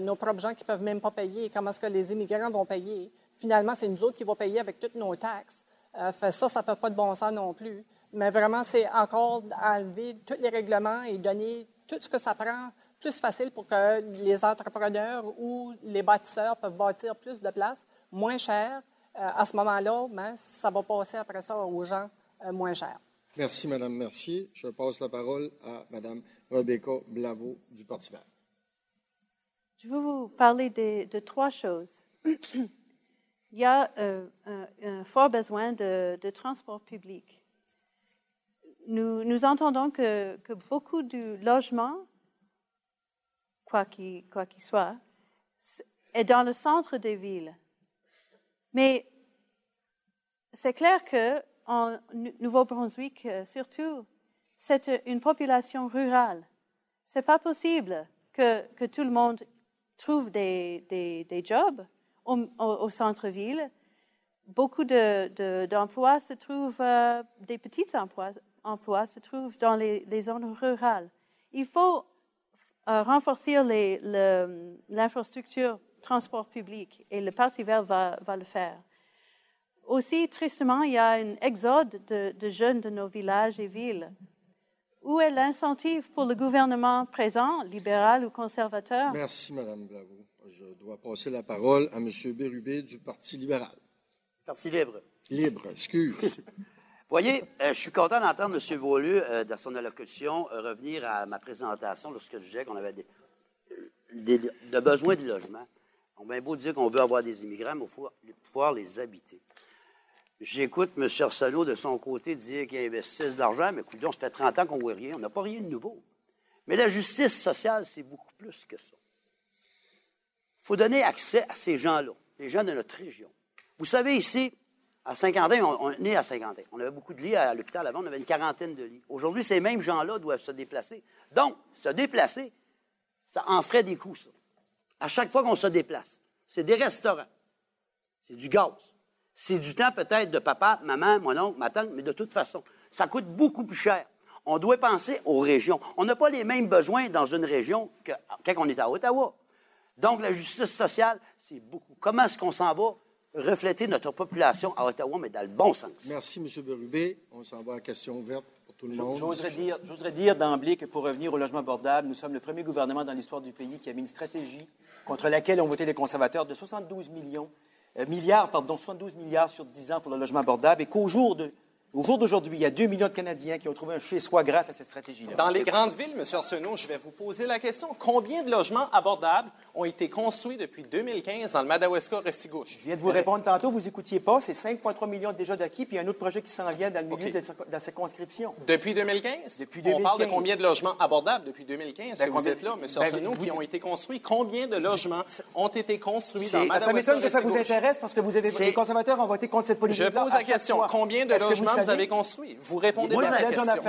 nos propres gens qui ne peuvent même pas payer. Comment est-ce que les immigrants vont payer? Finalement, c'est nous autres qui vont payer avec toutes nos taxes. fait, ça, ça ne fait pas de bon sens non plus. Mais vraiment, c'est encore enlever tous les règlements et donner tout ce que ça prend plus facile pour que les entrepreneurs ou les bâtisseurs peuvent bâtir plus de places moins cher. Euh, à ce moment-là, ben, ça va passer après ça aux gens euh, moins cher. Merci, Mme Mercier. Je passe la parole à Mme Rebecca Blavo du Parti vert. Je veux vous parler de, trois choses. Il y a euh, un, fort besoin de, transport public. Nous, nous entendons que, que, beaucoup du logement, quoi qu'il soit, est dans le centre des villes. Mais c'est clair que en Nouveau-Brunswick, euh, surtout, c'est une population rurale. C'est pas possible que, tout le monde trouve des, jobs au, centre-ville. Beaucoup d'emplois de, se trouvent, euh, des petits emplois, emplois se trouvent dans les, zones rurales. Il faut euh, renforcer l'infrastructure transport public et le Parti vert va, va, le faire. Aussi, tristement, il y a un exode de, jeunes de nos villages et villes. Où est l'incentive pour le gouvernement présent, libéral ou conservateur? Merci, Mme Blavo. Je dois passer la parole à M. Bérubé du Parti libéral. Parti libre. Libre, excuse. voyez, euh, je suis content d'entendre M. Beaulieu, euh, dans son allocution, euh, revenir à ma présentation lorsque je disais qu'on avait des, des, de besoins de logement. On bien beau dire qu'on veut avoir des immigrants, mais il faut pouvoir les habiter. J'écoute M. Arsenault de son côté dire qu'il investisse de l'argent, mais écoute, ça fait 30 ans qu'on ne voit rien. On n'a pas rien de nouveau. Mais la justice sociale, c'est beaucoup plus que ça. Il faut donner accès à ces gens-là, les gens de notre région. Vous savez, ici, à Saint-Quentin, on, est né à Saint-Quentin. On avait beaucoup de lits à l'hôpital avant, on avait une quarantaine de lits. Aujourd'hui, ces mêmes gens-là doivent se déplacer. Donc, se déplacer, ça en ferait des coûts, ça. À chaque fois qu'on se déplace, c'est des restaurants, c'est du gaz, c'est du temps peut-être de papa, maman, mon oncle, ma tante, mais de toute façon, ça coûte beaucoup plus cher. On doit penser aux régions. On n'a pas les mêmes besoins dans une région que quand on est à Ottawa. Donc, la justice sociale, c'est beaucoup. Comment est-ce qu'on s'en va refléter notre population à Ottawa, mais dans le bon sens? Merci, M. Berubé. On s'en va à question ouverte pour tout le monde. J'oserais dire, dire d'emblée que pour revenir au logement abordable, nous sommes le premier gouvernement dans l'histoire du pays qui a mis une stratégie contre laquelle ont voté les conservateurs de 72 millions, euh, milliards, pardon, 72 milliards sur 10 ans pour le logement abordable et qu'au jour de au jour d'aujourd'hui, il y a 2 millions de Canadiens qui ont trouvé un chez-soi grâce à cette stratégie-là. Dans les grandes villes, M. Arsenault, je vais vous poser la question. Combien de logements abordables ont été construits depuis 2015 dans le Madawaska-Restigouche? Je viens de vous répondre tantôt, vous n'écoutiez pas. C'est 5,3 millions déjà d'acquis, puis il y a un autre projet qui s'en vient dans le milieu de, la circonscription. Depuis 2015? Depuis 2015. On parle de combien de logements abordables depuis 2015 ben, que vous êtes là, M. Ben, Arsenault, qui ont été construits? Combien de logements ont été construits dans le Madawaska Ça m'étonne que ça vous intéresse parce que vous avez, les conservateurs ont voté contre cette politique Je pose la question. Combien de logements vous avez construits? Vous répondez pas à la question.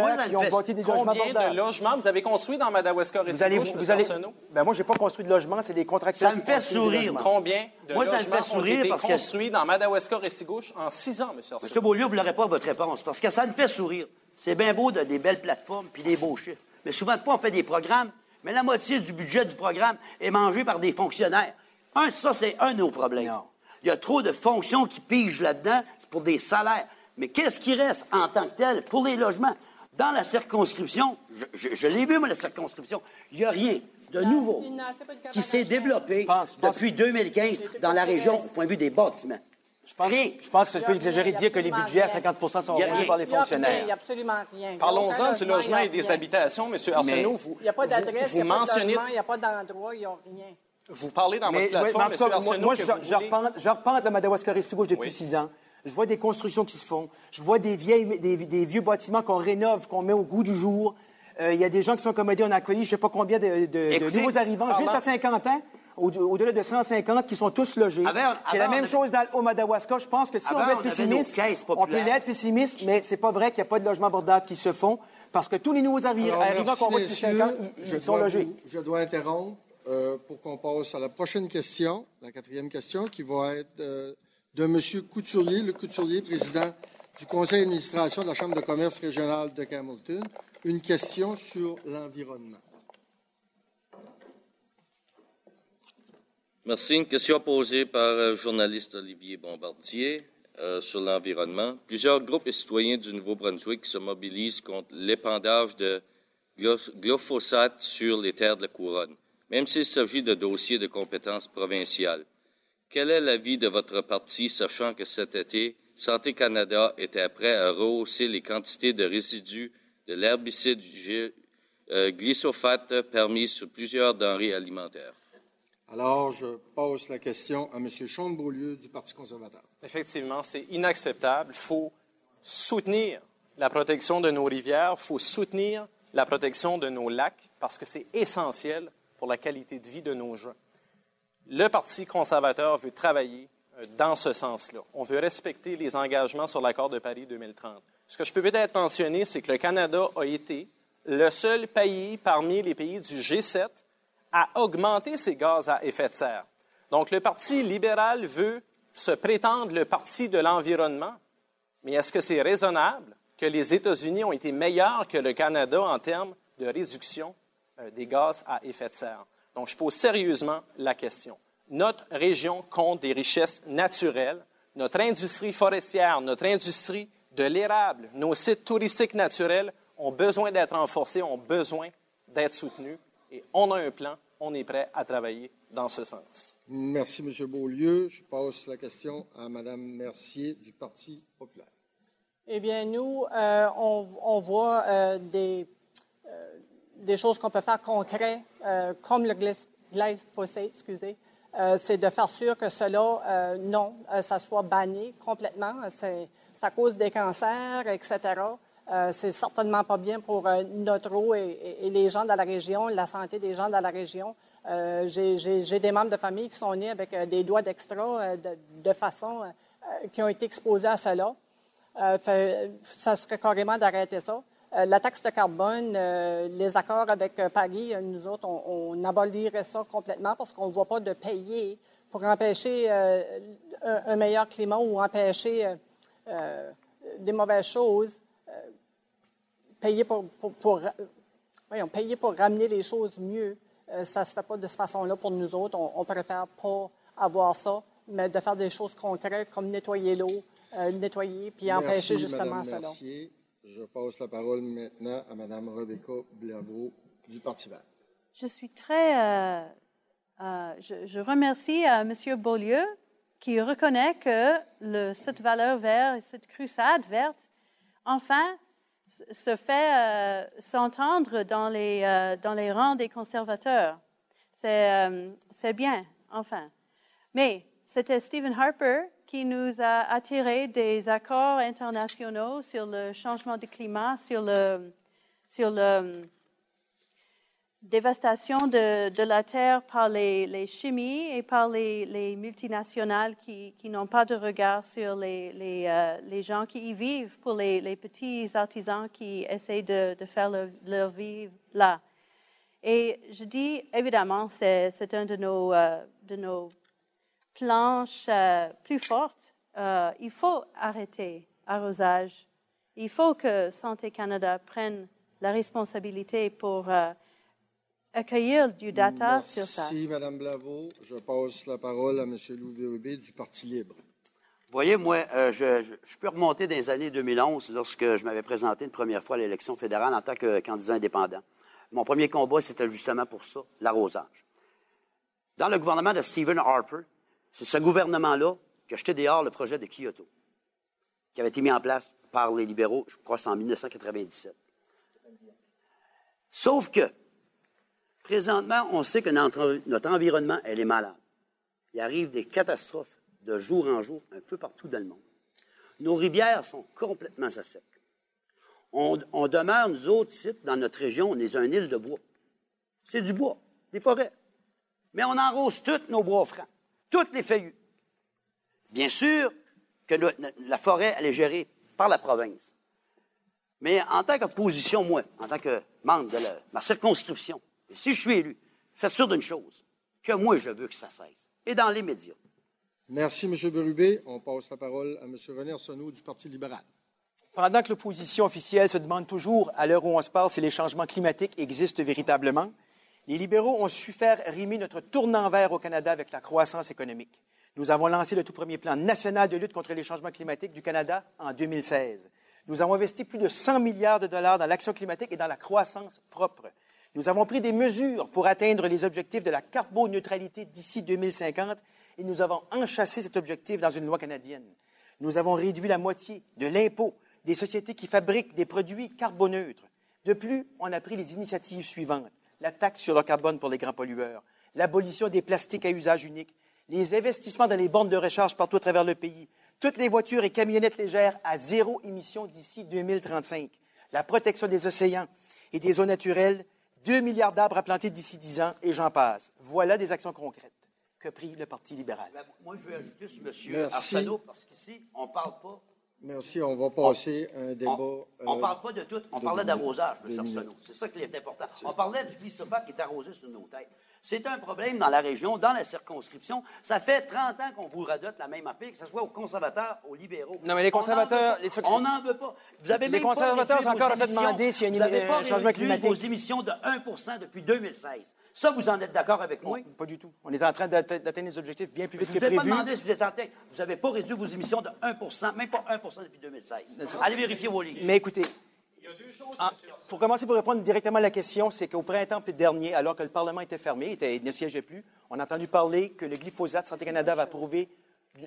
Combien de logements vous avez construits dans Madawaska vous allez, vous allez, ben Moi, je n'ai pas construit de logements, c'est des contracteurs. Ça me fait sourire. Combien de moi, logements ça me fait sourire ont été construits dans Madawaska Restigouche en six ans, M. Arsenault? M. Beaulieu, vous n'aurez pas votre réponse parce que ça me fait sourire. C'est bien beau de des belles plateformes puis des beaux chiffres. Mais souvent de fois, on fait des programmes, mais la moitié du budget du programme est mangé par des fonctionnaires. Un, ça, c'est un de nos problèmes. Il y a trop de fonctions qui pigent là-dedans, c'est pour des salaires. Mais qu'est-ce qui reste en tant que tel pour les logements? Dans la circonscription, je, l'ai vu, moi, la circonscription, il n'y a rien de nouveau qui s'est développé depuis 2015 dans la région au point de vue des bâtiments. Je pense, je pense que c'est un peu exagéré de dire que les budgets à 50% sont rongés par les fonctionnaires. Il n'y a absolument rien. Parlons-en du logement et des habitations, M. Arsenault. il n'y a pas d'adresse, il n'y a pas de logement, il n'y a pas d'endroit, il n'y a rien. Vous parlez dans votre plateforme, M. Arsenault, moi, je, reprends, la Madawaska Restigouche depuis six ans. Je vois des constructions qui se font. Je vois des, vieilles, des, vieux bâtiments qu'on rénove, qu'on met au goût du jour. Euh, il y a des gens qui sont accommodés, on a accueilli je ne sais pas combien de, nouveaux arrivants, juste à 50 ans, au-delà de 150, qui sont tous logés. C'est la même chose dans, au Madawaska. Je pense que si on veut être pessimiste, on peut l'être pessimiste, mais c'est pas vrai qu'il n'y a pas de logements abordables qui se font, parce que tous les nouveaux arrivants qu'on voit depuis 50 ans, ils, sont logés. je dois interrompre euh, pour qu'on passe à la prochaine question, la quatrième question, qui va être... Euh, de M. Couturier, le Couturier, président du conseil d'administration de la Chambre de commerce régionale de Hamilton, une question sur l'environnement. Merci. Une question posée par le journaliste Olivier Bombardier euh, sur l'environnement. Plusieurs groupes et citoyens du Nouveau-Brunswick se mobilisent contre l'épandage de glyphosate sur les terres de la couronne, même s'il s'agit de dossiers de compétences provinciales. Quel est l'avis de votre parti, sachant que cet été, Santé Canada était prêt à rehausser les quantités de résidus de l'herbicide euh, glyphosate permis sur plusieurs denrées alimentaires? Alors, je pose la question à M. Sean Beaulieu du Parti conservateur. Effectivement, c'est inacceptable. Il faut soutenir la protection de nos rivières, il faut soutenir la protection de nos lacs parce que c'est essentiel pour la qualité de vie de nos gens. Le Parti conservateur veut travailler euh, dans ce sens-là. On veut respecter les engagements sur l'accord de Paris 2030. Ce que je peux peut-être mentionner, c'est que le Canada a été le seul pays parmi les pays du G7 à augmenter ses gaz à effet de serre. Donc, le Parti libéral veut se prétendre le parti de l'environnement, mais est-ce que c'est raisonnable que les États-Unis ont été meilleurs que le Canada en termes de réduction euh, des gaz à effet de serre? Donc, je pose sérieusement la question. Notre région compte des richesses naturelles. Notre industrie forestière, notre industrie de l'érable, nos sites touristiques naturels ont besoin d'être renforcés, ont besoin d'être soutenus. Et on a un plan, on est prêt à travailler dans ce sens. Merci, M. Beaulieu. Je passe la question à Mme Mercier du Parti populaire. Eh bien, nous, euh, on, voit euh, des des choses qu'on peut faire concrètes, euh, comme le glyphosate, excusez, euh, c'est de faire sûr que cela, euh, non, euh, ça soit banni complètement. Ça cause des cancers, etc. Euh, c'est certainement pas bien pour euh, notre eau et, les gens dans la région, la santé des gens dans la région. Euh, j'ai, des membres de famille qui sont nés avec euh, des doigts d'extra de, façon qui ont été exposés à cela. Fait, ça serait carrément d'arrêter ça. Euh, la taxe de carbone, euh, les accords avec euh, Paris, nous autres, on, on, abolirait ça complètement parce qu'on ne voit pas de payer pour empêcher un, meilleur climat ou empêcher des mauvaises choses. payer pour, pour, pour voyons, payer pour ramener les choses mieux, ça ne se fait pas de cette façon-là pour nous autres. On, on préfère pas avoir ça, mais de faire des choses concrètes comme nettoyer l'eau, nettoyer, puis Merci, empêcher justement Madame cela. Mercier. Je passe la parole maintenant à Mme Rebecca Blavo du Parti vert. Je suis très. Euh, euh, je, remercie euh, M. Beaulieu qui reconnaît que cette valeur verte, cette crusade verte, enfin, se fait s'entendre dans les, dans les rangs des conservateurs. C'est bien, enfin. Mais c'était Stephen Harper qui nous a attiré des accords internationaux sur le changement du climat, sur la dévastation de, la terre par les, chimies et par les, les multinationales qui, n'ont pas de regard sur les, euh, gens qui y vivent, pour les, petits artisans qui essaient de, faire leur, vie là. Et je dis, évidemment, c'est un de nos, euh, de nos planche euh, plus forte, euh, il faut arrêter arrosage. Il faut que Santé Canada prenne la responsabilité pour euh, accueillir du data Merci, sur ça. Merci, Mme Blavo. Je passe la parole à M. Louis Bérubé du Parti libre. Vous voyez, moi, euh, je, je, je, peux remonter dans les années 2011, lorsque je m'avais présenté une première fois à l'élection fédérale en tant que candidat indépendant. Mon premier combat, c'était justement pour ça, l'arrosage. Dans le gouvernement de Stephen Harper, c'est ce gouvernement-là qui a jeté dehors le projet de Kyoto, qui avait été mis en place par les libéraux, je crois, en 1997. Sauf que, présentement, on sait que notre, environnement, elle est malade. Il arrive des catastrophes de jour en jour, un peu partout dans le monde. Nos rivières sont complètement à sec. On, demeure, nous autres, ici, dans notre région, on est une île de bois. C'est du bois, des forêts. Mais on enrose tous nos bois francs toutes les feuillus. Bien sûr que le, la forêt, elle est gérée par la province. Mais en tant qu'opposition, moi, en tant que membre de la, ma circonscription, et si je suis élu, faites sûr d'une chose, que moi, je veux que ça cesse. Et dans les médias. Merci, M. Berubé. On passe la parole à M. René Arsenault du Parti libéral. Pendant que l'opposition officielle se demande toujours, à l'heure où on se parle, si les changements climatiques existent véritablement, les libéraux ont su faire rimer notre tournant vert au Canada avec la croissance économique. Nous avons lancé le tout premier plan national de lutte contre les changements climatiques du Canada en 2016. Nous avons investi plus de 100 milliards de dollars dans l'action climatique et dans la croissance propre. Nous avons pris des mesures pour atteindre les objectifs de la carboneutralité d'ici 2050 et nous avons enchâssé cet objectif dans une loi canadienne. Nous avons réduit la moitié de l'impôt des sociétés qui fabriquent des produits carboneutres. De plus, on a pris les initiatives suivantes la taxe sur le carbone pour les grands pollueurs, l'abolition des plastiques à usage unique, les investissements dans les bornes de recharge partout à travers le pays, toutes les voitures et camionnettes légères à zéro émission d'ici 2035, la protection des océans et des eaux naturelles, 2 milliards d'arbres à planter d'ici 10 ans, et j'en passe. Voilà des actions concrètes que pris le Parti libéral. Moi, je veux ajouter sur M. Arsenault, parce qu'ici, on ne parle pas Merci. On va passer à un débat. On ne euh, parle pas de tout. On parlait d'arrosage, M. Arsenault. C'est ça qui est important. On parlait du glyphosate qui est arrosé sur nos têtes. C'est un problème dans la région, dans la circonscription. Ça fait 30 ans qu'on vous radote la même affaire, que ce soit aux conservateurs, aux libéraux. Non, mais les conservateurs... On n'en veut pas. Vous avez les même conservateurs pas ont encore à se demander s'il y a un changement climatique. vos émissions de 1 depuis 2016. Ça, vous en êtes d'accord avec moi? Non, pas du tout. On est en train d'atteindre les objectifs bien plus vite je que prévu. Je vous ai pas demandé si vous êtes en train. Vous n'avez pas réduit vos émissions de 1% même pas 1% depuis 2016. Allez vérifier vos lignes. Mais écoutez, ah, pour commencer, pour répondre directement à la question, c'est qu'au printemps dernier, alors que le Parlement était fermé, était, il ne siégeait plus, on a entendu parler que le glyphosate, Santé Canada va approuver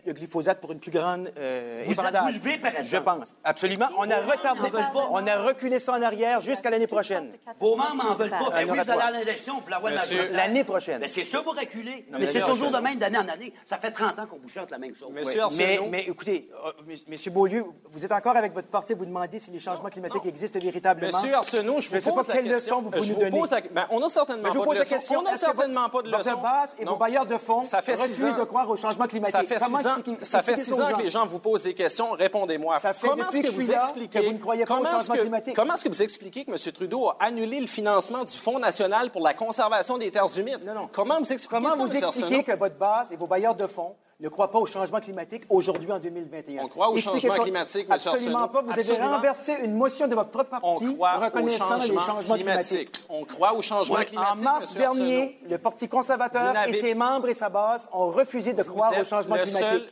le glyphosate pour une plus grande euh, Vous êtes épandage. bougé, par. Je pense. Absolument. On a retardé. On a reculé ça en arrière jusqu'à l'année prochaine. Vos membres n'en veulent pas. Ben oui, vous allez à l'élection pour l'avoir de Monsieur- majorité. L'année prochaine. Mais c'est ça, vous reculez. Non, mais c'est toujours de même d'année en année. Ça fait 30 ans qu'on vous chante la même chose. Monsieur Oui. Mais, mais écoutez, euh, M. Monsieur Beaulieu, vous êtes encore avec votre parti, vous demandez si les changements climatiques existent véritablement. Monsieur Arsenault, je ne sais pas la quelle leçon vous pouvez nous donner. la- ben, on n'a certainement Mais je vous pas pose de la leçon. question. On n'a certainement votre- pas de votre leçon. base et Non. vos bailleurs de fonds refusent de croire au changement climatique. Ça fait six ans, expliquer- ça fait expliquez six aux ans gens. que les gens vous posent des questions. Répondez-moi. Ça fait comment est-ce que que vous expliquez que vous ne croyez pas au comment est-ce changement que- climatique. Comment est-ce que vous expliquez que M. Trudeau a annulé le financement du Fonds national pour la conservation des terres humides? Non, non. Comment vous expliquez Comment ça, vous expliquez que votre base et vos bailleurs de fonds ne croient pas au changement climatique aujourd'hui en 2021? On croit au Expliquez changement climatique, M. Absolument Arsenault. pas. Vous avez renversé une motion de votre propre parti croit reconnaissant les changement changements climatiques. climatique. On croit au changement Oui, climatique, en mars M. dernier, Arsenault. le Parti conservateur et ses membres et sa base ont refusé de Vous croire au changement climatique. seul-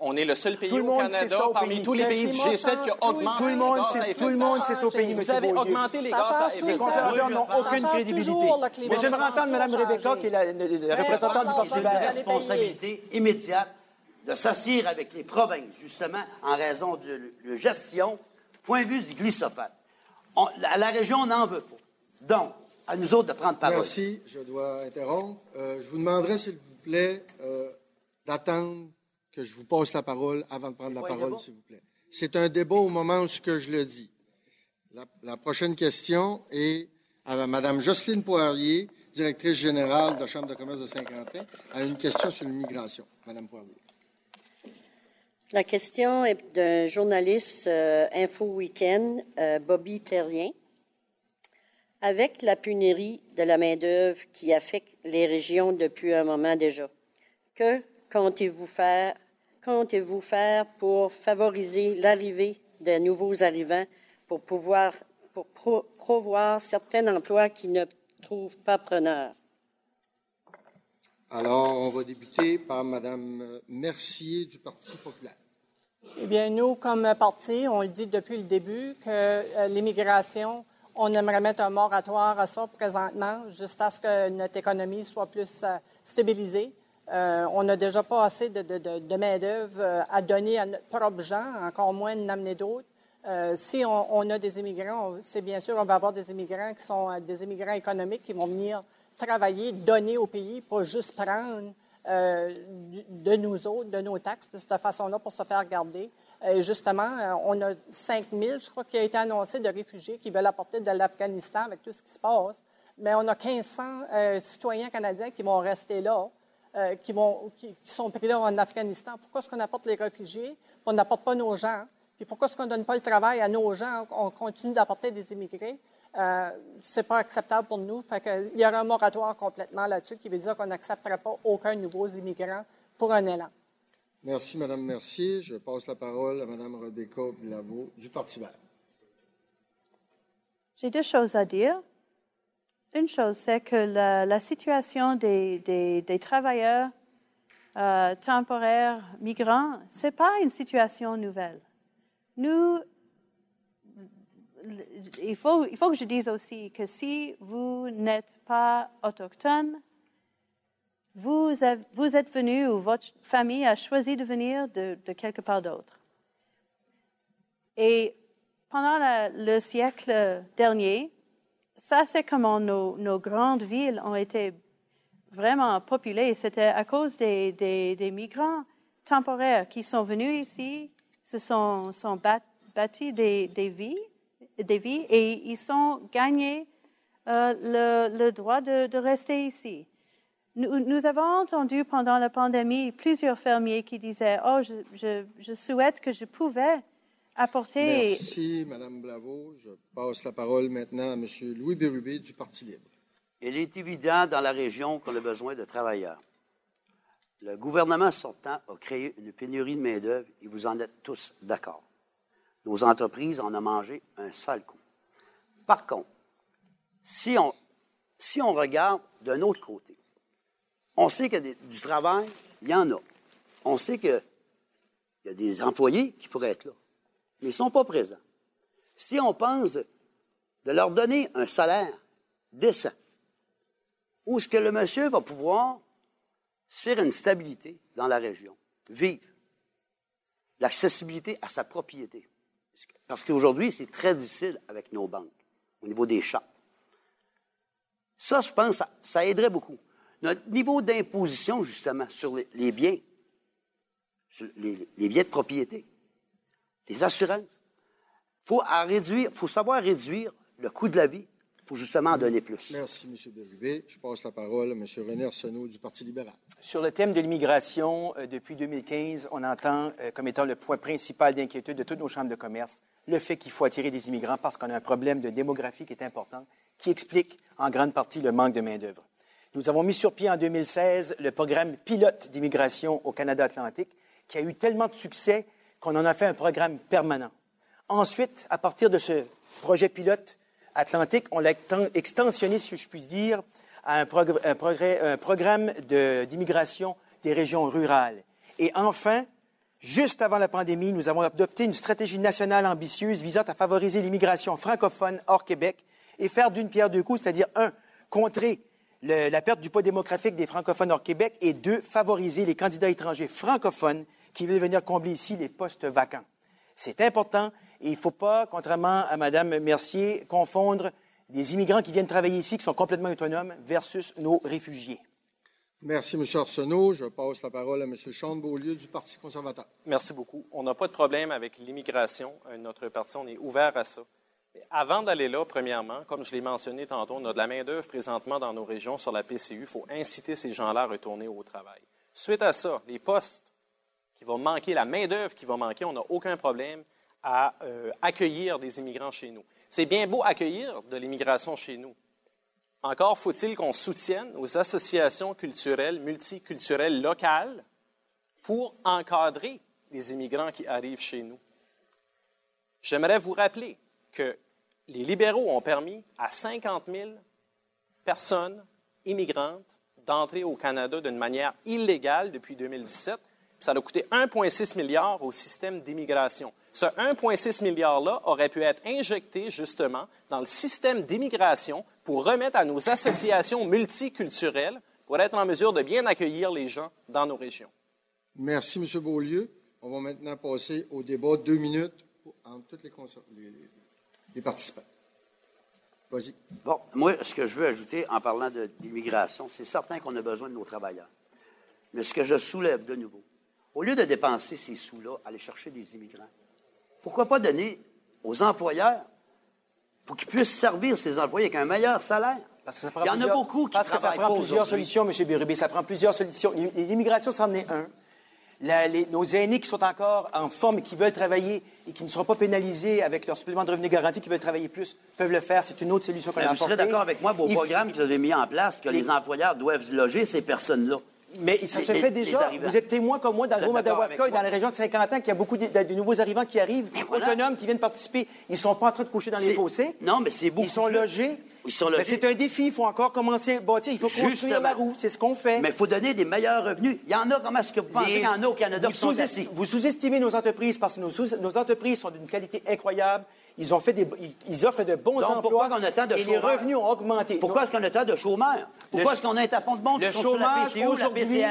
on est le seul pays Tout le au monde Canada, sait ça au parmi pays. tous les Le pays du climat G7 qui le augmentent Tout le les monde gaz à sait, effet tout le de monde ça au pays, Vous avez augmenté les gaz à effet Les conservateurs n'ont aucune crédibilité. Mais j'aimerais entendre Mme Rebecca, qui est la, représentante du Parti C'est vert. responsabilité immédiate de s'assire avec les provinces, justement, en raison de la gestion, point de vue du glyphosate. La région, on n'en veut pas. Donc, à nous autres de prendre parole. Merci, je dois interrompre. Euh, je vous demanderai, s'il vous plaît, euh, d'attendre que je vous passe la parole avant de prendre la parole, s'il vous plaît. C'est un débat au moment où ce que je le dis. La, la prochaine question est à Mme Jocelyne Poirier, directrice générale de la Chambre de commerce de Saint-Quentin, à une question sur l'immigration. Mme Poirier. La question est d'un journaliste euh, Info Weekend, euh, Bobby Terrien. Avec la pénurie de la main-d'œuvre qui affecte les régions depuis un moment déjà, que comptez-vous faire, comptez-vous faire pour favoriser l'arrivée de nouveaux arrivants pour pouvoir pour pro- pourvoir certains emplois qui ne trouvent pas preneurs? Alors, on va débuter par Mme Mercier du Parti populaire. Eh bien, nous, comme parti, on le dit depuis le début que euh, l'immigration, on aimerait mettre un moratoire à ça présentement, jusqu'à ce que notre économie soit plus euh, stabilisée. Euh, on n'a déjà pas assez de, de- de- de main-d'œuvre euh, à donner à notre propre gens, encore moins d'amener d'autres. Euh, si on, a des immigrants, c'est bien sûr, on va avoir des immigrants qui sont des immigrants économiques qui vont venir travailler, donner au pays, pas juste prendre de nous autres, de nos taxes, de cette façon-là pour se faire garder. Et justement, on a 5 000, je crois, qui a été annoncé de réfugiés qui veulent apporter de l'Afghanistan avec tout ce qui se passe. Mais on a 1500 euh, citoyens canadiens qui vont rester là, euh, qui, vont, qui, qui sont pris là en Afghanistan. Pourquoi est-ce qu'on apporte les réfugiés, on n'apporte pas nos gens? Puis pourquoi est-ce qu'on ne donne pas le travail à nos gens? On continue d'apporter des immigrés. Euh, c'est pas acceptable pour nous. Fait que, il y aura un moratoire complètement là-dessus qui veut dire qu'on n'acceptera pas aucun nouveau immigrant pour un élan. Merci, Mme Mercier. Je passe la parole à Mme Rebecca Bilavo du Parti vert. J'ai deux choses à dire. Une chose, c'est que la, situation des, travailleurs euh, temporaires migrants, ce n'est pas une situation nouvelle. Nous, il faut, il faut que je dise aussi que si vous n'êtes pas autochtone, vous, êtes venu ou votre famille a choisi de venir de, quelque part d'autre. Et pendant le siècle dernier, ça c'est comment nos, nos grandes villes ont été vraiment populées. C'était à cause des, des- des migrants temporaires qui sont venus ici, se sont, sont bâtis des, des vies, des vies et ils sont gagnés euh, le, le droit de, de rester ici. Nous, nous avons entendu pendant la pandémie plusieurs fermiers qui disaient Oh, je, je- je souhaite que je pouvais Merci, Mme Blavo. Je passe la parole maintenant à M. Louis Bérubé du Parti libre. Il est évident dans la région qu'on a besoin de travailleurs. Le gouvernement sortant a créé une pénurie de main-d'œuvre et vous en êtes tous d'accord. Nos entreprises en ont mangé un sale coup. Par contre, si on, si on regarde d'un autre côté, on sait qu'il y a des- du travail, il y en a. On sait qu'il y a des employés qui pourraient être là, mais ils ne sont pas présents. Si on pense de leur donner un salaire décent, où est-ce que le monsieur va pouvoir se faire une stabilité dans la région. vivre? L'accessibilité à sa propriété. Parce qu'aujourd'hui, c'est très difficile avec nos banques au niveau des chats. Ça, je pense, ça, aiderait beaucoup. Notre niveau d'imposition, justement, sur les, biens, sur les, biens de propriété, les assurances, il faut, réduire, faut savoir réduire le coût de la vie pour justement en donner plus. Merci, M. Bérubé. Je passe la parole à M. René Arsenault du Parti libéral. Sur le thème de l'immigration, euh, depuis 2015, on entend euh, comme étant le point principal d'inquiétude de toutes nos chambres de commerce le fait qu'il faut attirer des immigrants parce qu'on a un problème de démographie qui est important, qui explique en grande partie le manque de main-d'œuvre. Nous avons mis sur pied en 2016 le programme pilote d'immigration au Canada Atlantique, qui a eu tellement de succès qu'on en a fait un programme permanent. Ensuite, à partir de ce projet pilote, Atlantique, on l'a extensionné, si je puis dire, à un, programme d'immigration des régions rurales. Et enfin, juste avant la pandémie, nous avons adopté une stratégie nationale ambitieuse visant à favoriser l'immigration francophone hors Québec et faire d'une pierre deux coups, c'est-à-dire, un, contrer la perte du poids démographique des francophones hors Québec et deux, favoriser les candidats étrangers francophones qui veulent venir combler ici les postes vacants. C'est important et il ne faut pas, contrairement à Mme Mercier, confondre des immigrants qui viennent travailler ici, qui sont complètement autonomes, versus nos réfugiés. Merci, M. Arsenault. Je passe la parole à M. Sean Beaulieu du Parti conservateur. Merci beaucoup. On n'a pas de problème avec l'immigration. Euh, notre parti, on est ouvert à ça. avant d'aller là, premièrement, comme je l'ai mentionné tantôt, on a de la main-d'œuvre présentement dans nos régions sur la PCU. Il faut inciter ces gens-là à retourner au travail. Suite à ça, les postes qui vont manquer, la main-d'œuvre qui va manquer, on n'a aucun problème à euh, accueillir des immigrants chez nous. C'est bien beau accueillir de l'immigration chez nous. Encore faut-il qu'on soutienne nos associations culturelles, multiculturelles locales pour encadrer les immigrants qui arrivent chez nous. J'aimerais vous rappeler que les libéraux ont permis à 50 000 personnes immigrantes d'entrer au Canada d'une manière illégale depuis 2017 ça a coûté 1,6 milliard au système d'immigration. Ce 1,6 milliard-là aurait pu être injecté justement dans le système d'immigration pour remettre à nos associations multiculturelles pour être en mesure de bien accueillir les gens dans nos régions. Merci, M. Beaulieu. On va maintenant passer au débat deux minutes entre tous les, les, participants. Vas-y. Bon, moi, ce que je veux ajouter en parlant d'immigration, c'est certain qu'on a besoin de nos travailleurs. Mais ce que je soulève de nouveau, au lieu de dépenser ces sous-là, aller chercher des immigrants, pourquoi pas donner aux employeurs pour qu'ils puissent servir ces employés avec un meilleur salaire? Il y en a beaucoup qui Parce que ça prend plusieurs solutions, M. Bérubé. Ça prend plusieurs solutions. L'immigration, c'en est un. nos aînés qui sont encore en forme et qui veulent travailler et qui ne seront pas pénalisés avec leur supplément de revenu garanti, qui veulent travailler plus, peuvent le faire. C'est une autre solution qu'on a Vous serez d'accord avec moi, vos programmes que vous avez mis en place, que les employeurs doivent loger ces personnes-là? Mais ça se fait déjà. Vous êtes témoin comme moi dans le Madawaska et dans la région de Saint-Quentin qu'il y a beaucoup de, nouveaux arrivants qui arrivent, autonomes, qui viennent participer. Ils ne sont pas en train de coucher dans les fossés. Non, mais c'est beaucoup. Ils sont logés. Ils sont logés. c'est un défi. Il faut encore commencer à bâtir. Il faut construire la roue. C'est ce qu'on fait. Mais il faut donner des meilleurs revenus. Il y en a, comment est-ce que vous pensez qu'il y en a au Canada vous, sous vous sous-estimez nos entreprises parce que nos, nos entreprises sont d'une qualité incroyable. Ils, ont fait des, ils offrent de bons emplois. Pourquoi on a tant de et les revenus ont augmenté. Pourquoi est-ce qu'on a tant de chômeurs? Pourquoi est-ce qu'on a un tapon de monde le chômage aujourd'hui,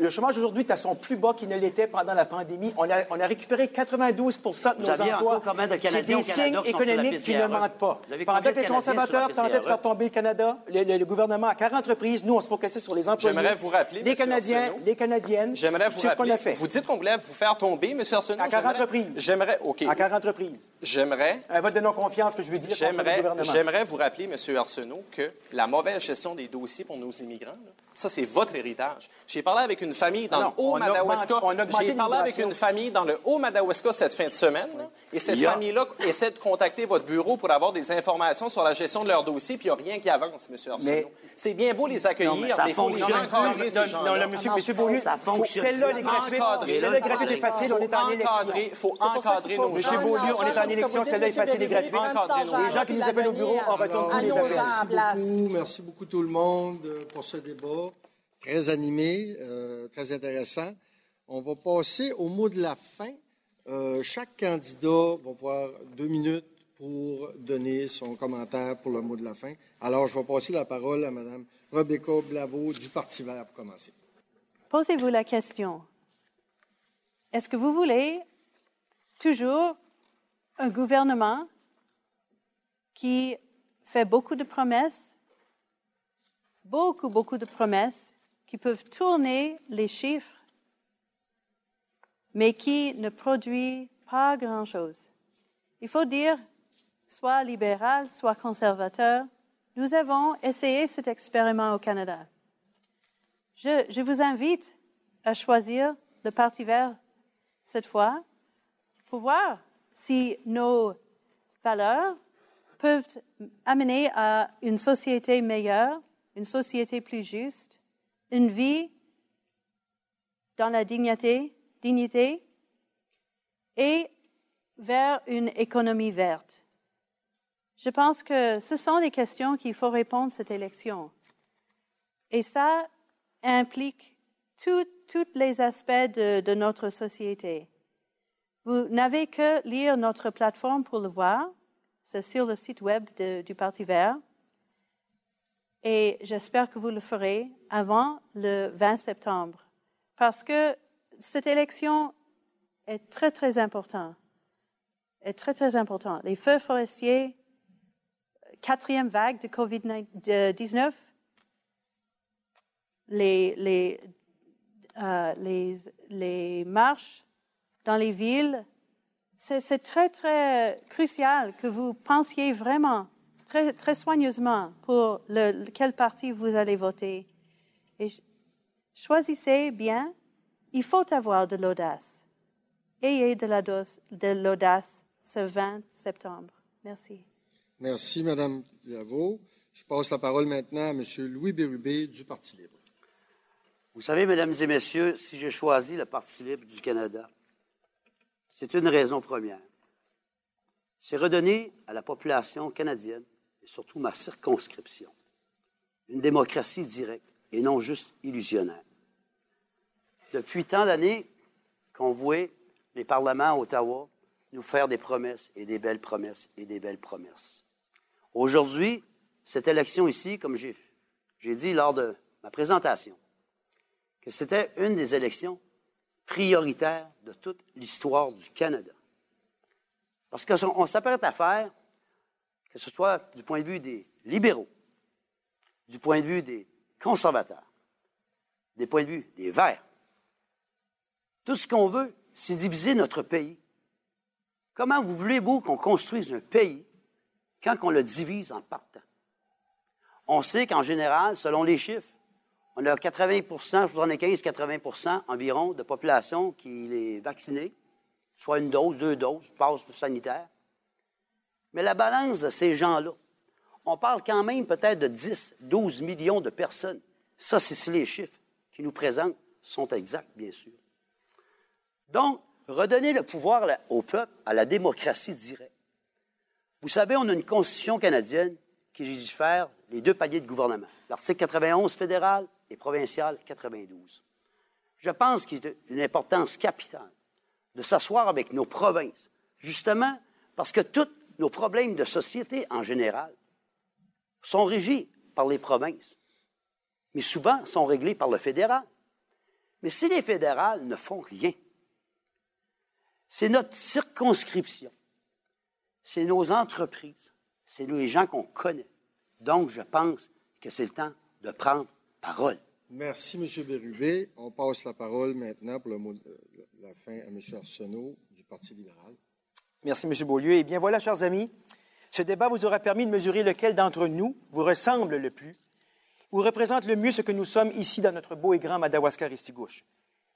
Le chômage aujourd'hui est à son plus bas qu'il ne l'était pendant la pandémie. On a, on a récupéré 92% de nos emplois. C'est des signes économiques qui ne mentent pas. Pendant que les conservateurs tentaient de faire tomber le Canada, le, gouvernement à 40 reprises, nous, on se focusait sur les employés. J'aimerais vous rappeler, les Canadiens, les Canadiennes. J'aimerais vous C'est ce qu'on a fait. Vous dites qu'on voulait vous faire tomber, M. Arsenault. À 40 reprises. J'aimerais, OK. À 40 reprises. J'aimerais. Un vote de non-confiance que je veux dire J'aimerais, j'aimerais vous rappeler, M. Arsenault, que la mauvaise gestion des dossiers pour nos immigrants, ça, c'est votre héritage. J'ai parlé avec une famille dans le Haut-Madawaska. J'ai parlé avec une famille dans le Haut-Madawaska cette fin de semaine. Et cette famille-là essaie de contacter votre bureau pour avoir des informations sur la gestion de leur dossier, puis il n'y a rien qui avance, M. Arsenault. C'est bien beau les accueillir, mais il faut les encadrer, ces gens-là. Non, monsieur, monsieur Beaulieu, celle-là, les gratuites, celle-là, gratuite est facile, on est en élection. Il faut encadrer nos gens. Monsieur Beaulieu, on est en élection, celle-là est facile et gratuite. Les gens qui nous appellent au bureau, on retourne tous les appels. Merci beaucoup tout le monde pour ce débat très animé, euh, très intéressant. On va passer au mot de la fin. Euh, chaque candidat va avoir deux minutes pour donner son commentaire pour le mot de la fin. Alors, je vais passer la parole à Mme Rebecca Blavo du Parti vert pour commencer. Posez-vous la question. Est-ce que vous voulez toujours un gouvernement qui fait beaucoup de promesses, beaucoup, beaucoup de promesses, qui peuvent tourner les chiffres, mais qui ne produit pas grand-chose. Il faut dire, soit libéral, soit conservateur, nous avons essayé cet expériment au Canada. Je, je vous invite à choisir le Parti vert cette fois pour voir si nos valeurs peuvent amener à une société meilleure, une société plus juste, une vie dans la dignité, dignité et vers une économie verte. Je pense que ce sont des questions qu'il faut répondre cette élection. Et ça implique tous les aspects de, notre société. Vous n'avez que lire notre plateforme pour le voir. C'est sur le site web du Parti vert. Et j'espère que vous le ferez avant le 20 septembre. Parce que cette élection est très, très importante. Est très, très importante. Les feux forestiers, quatrième vague de COVID-19, les, les, euh, les, les marches dans les villes, c'est très, très crucial que vous pensiez vraiment, très, très soigneusement, pour le, quel parti vous allez voter. Et choisissez bien. Il faut avoir de l'audace. Ayez de l'audace ce 20 septembre. Merci. Merci, Madame Lavaux. Je passe la parole maintenant à M. Louis Bérubé du Parti libre. Vous savez, Mesdames et Messieurs, si j'ai choisi le Parti libre du Canada, c'est une raison première. C'est redonner à la population canadienne, surtout ma circonscription, une démocratie directe et non juste illusionnaire. Depuis tant d'années qu'on voit les parlements à Ottawa nous faire des promesses et des belles promesses et des belles promesses. Aujourd'hui, cette élection ici, comme j'ai dit lors de ma présentation, que c'était une des élections prioritaire de toute l'histoire du Canada. Parce qu'on s'apprête à faire, que ce soit du point de vue des libéraux, du point de vue des conservateurs, des points de vue des Verts, tout ce qu'on veut, c'est diviser notre pays. Comment vous voulez-vous qu'on construise un pays quand on le divise en partant? On sait qu'en général, selon les chiffres, on a 80% 75-80% environ de population qui est vaccinée, soit une dose, deux doses, passe sanitaire. Mais la balance de ces gens-là, on parle quand même peut-être de 10, 12 millions de personnes. Ça, c'est si les chiffres qui nous présentent sont exacts, bien sûr. Donc, redonner le pouvoir au peuple, à la démocratie directe. Vous savez, on a une constitution canadienne qui légifère les deux paliers de gouvernement. L'article 91 fédéral et provincial 92. Je pense qu'il est d'une importance capitale de s'asseoir avec nos provinces, justement parce que tous nos problèmes de société en général sont régis par les provinces, mais souvent sont réglés par le fédéral. Mais si les fédérales ne font rien, c'est notre circonscription, c'est nos entreprises, c'est les gens qu'on connaît. Donc, je pense que c'est le temps de prendre parole. Merci, M. Bérubé. On passe la parole maintenant pour de la fin à M. Arsenault du Parti libéral. Merci, M. Beaulieu. Eh bien, voilà, chers amis, ce débat vous aura permis de mesurer lequel d'entre nous vous ressemble le plus ou représente le mieux ce que nous sommes ici dans notre beau et grand Madawaska-Ristigouche.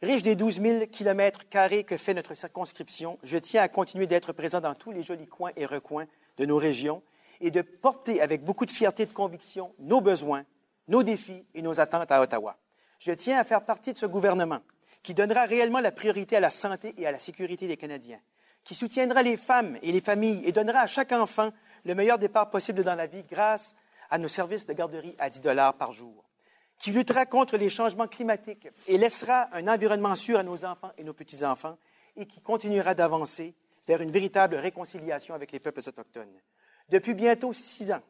Riche des 12 000 kilomètres carrés que fait notre circonscription, je tiens à continuer d'être présent dans tous les jolis coins et recoins de nos régions et de porter avec beaucoup de fierté et de conviction nos besoins, nos défis et nos attentes à Ottawa. Je tiens à faire partie de ce gouvernement qui donnera réellement la priorité à la santé et à la sécurité des Canadiens, qui soutiendra les femmes et les familles et donnera à chaque enfant le meilleur départ possible dans la vie grâce à nos services de garderie à 10 dollars par jour, qui luttera contre les changements climatiques et laissera un environnement sûr à nos enfants et nos petits-enfants et qui continuera d'avancer vers une véritable réconciliation avec les peuples autochtones. Depuis bientôt six ans,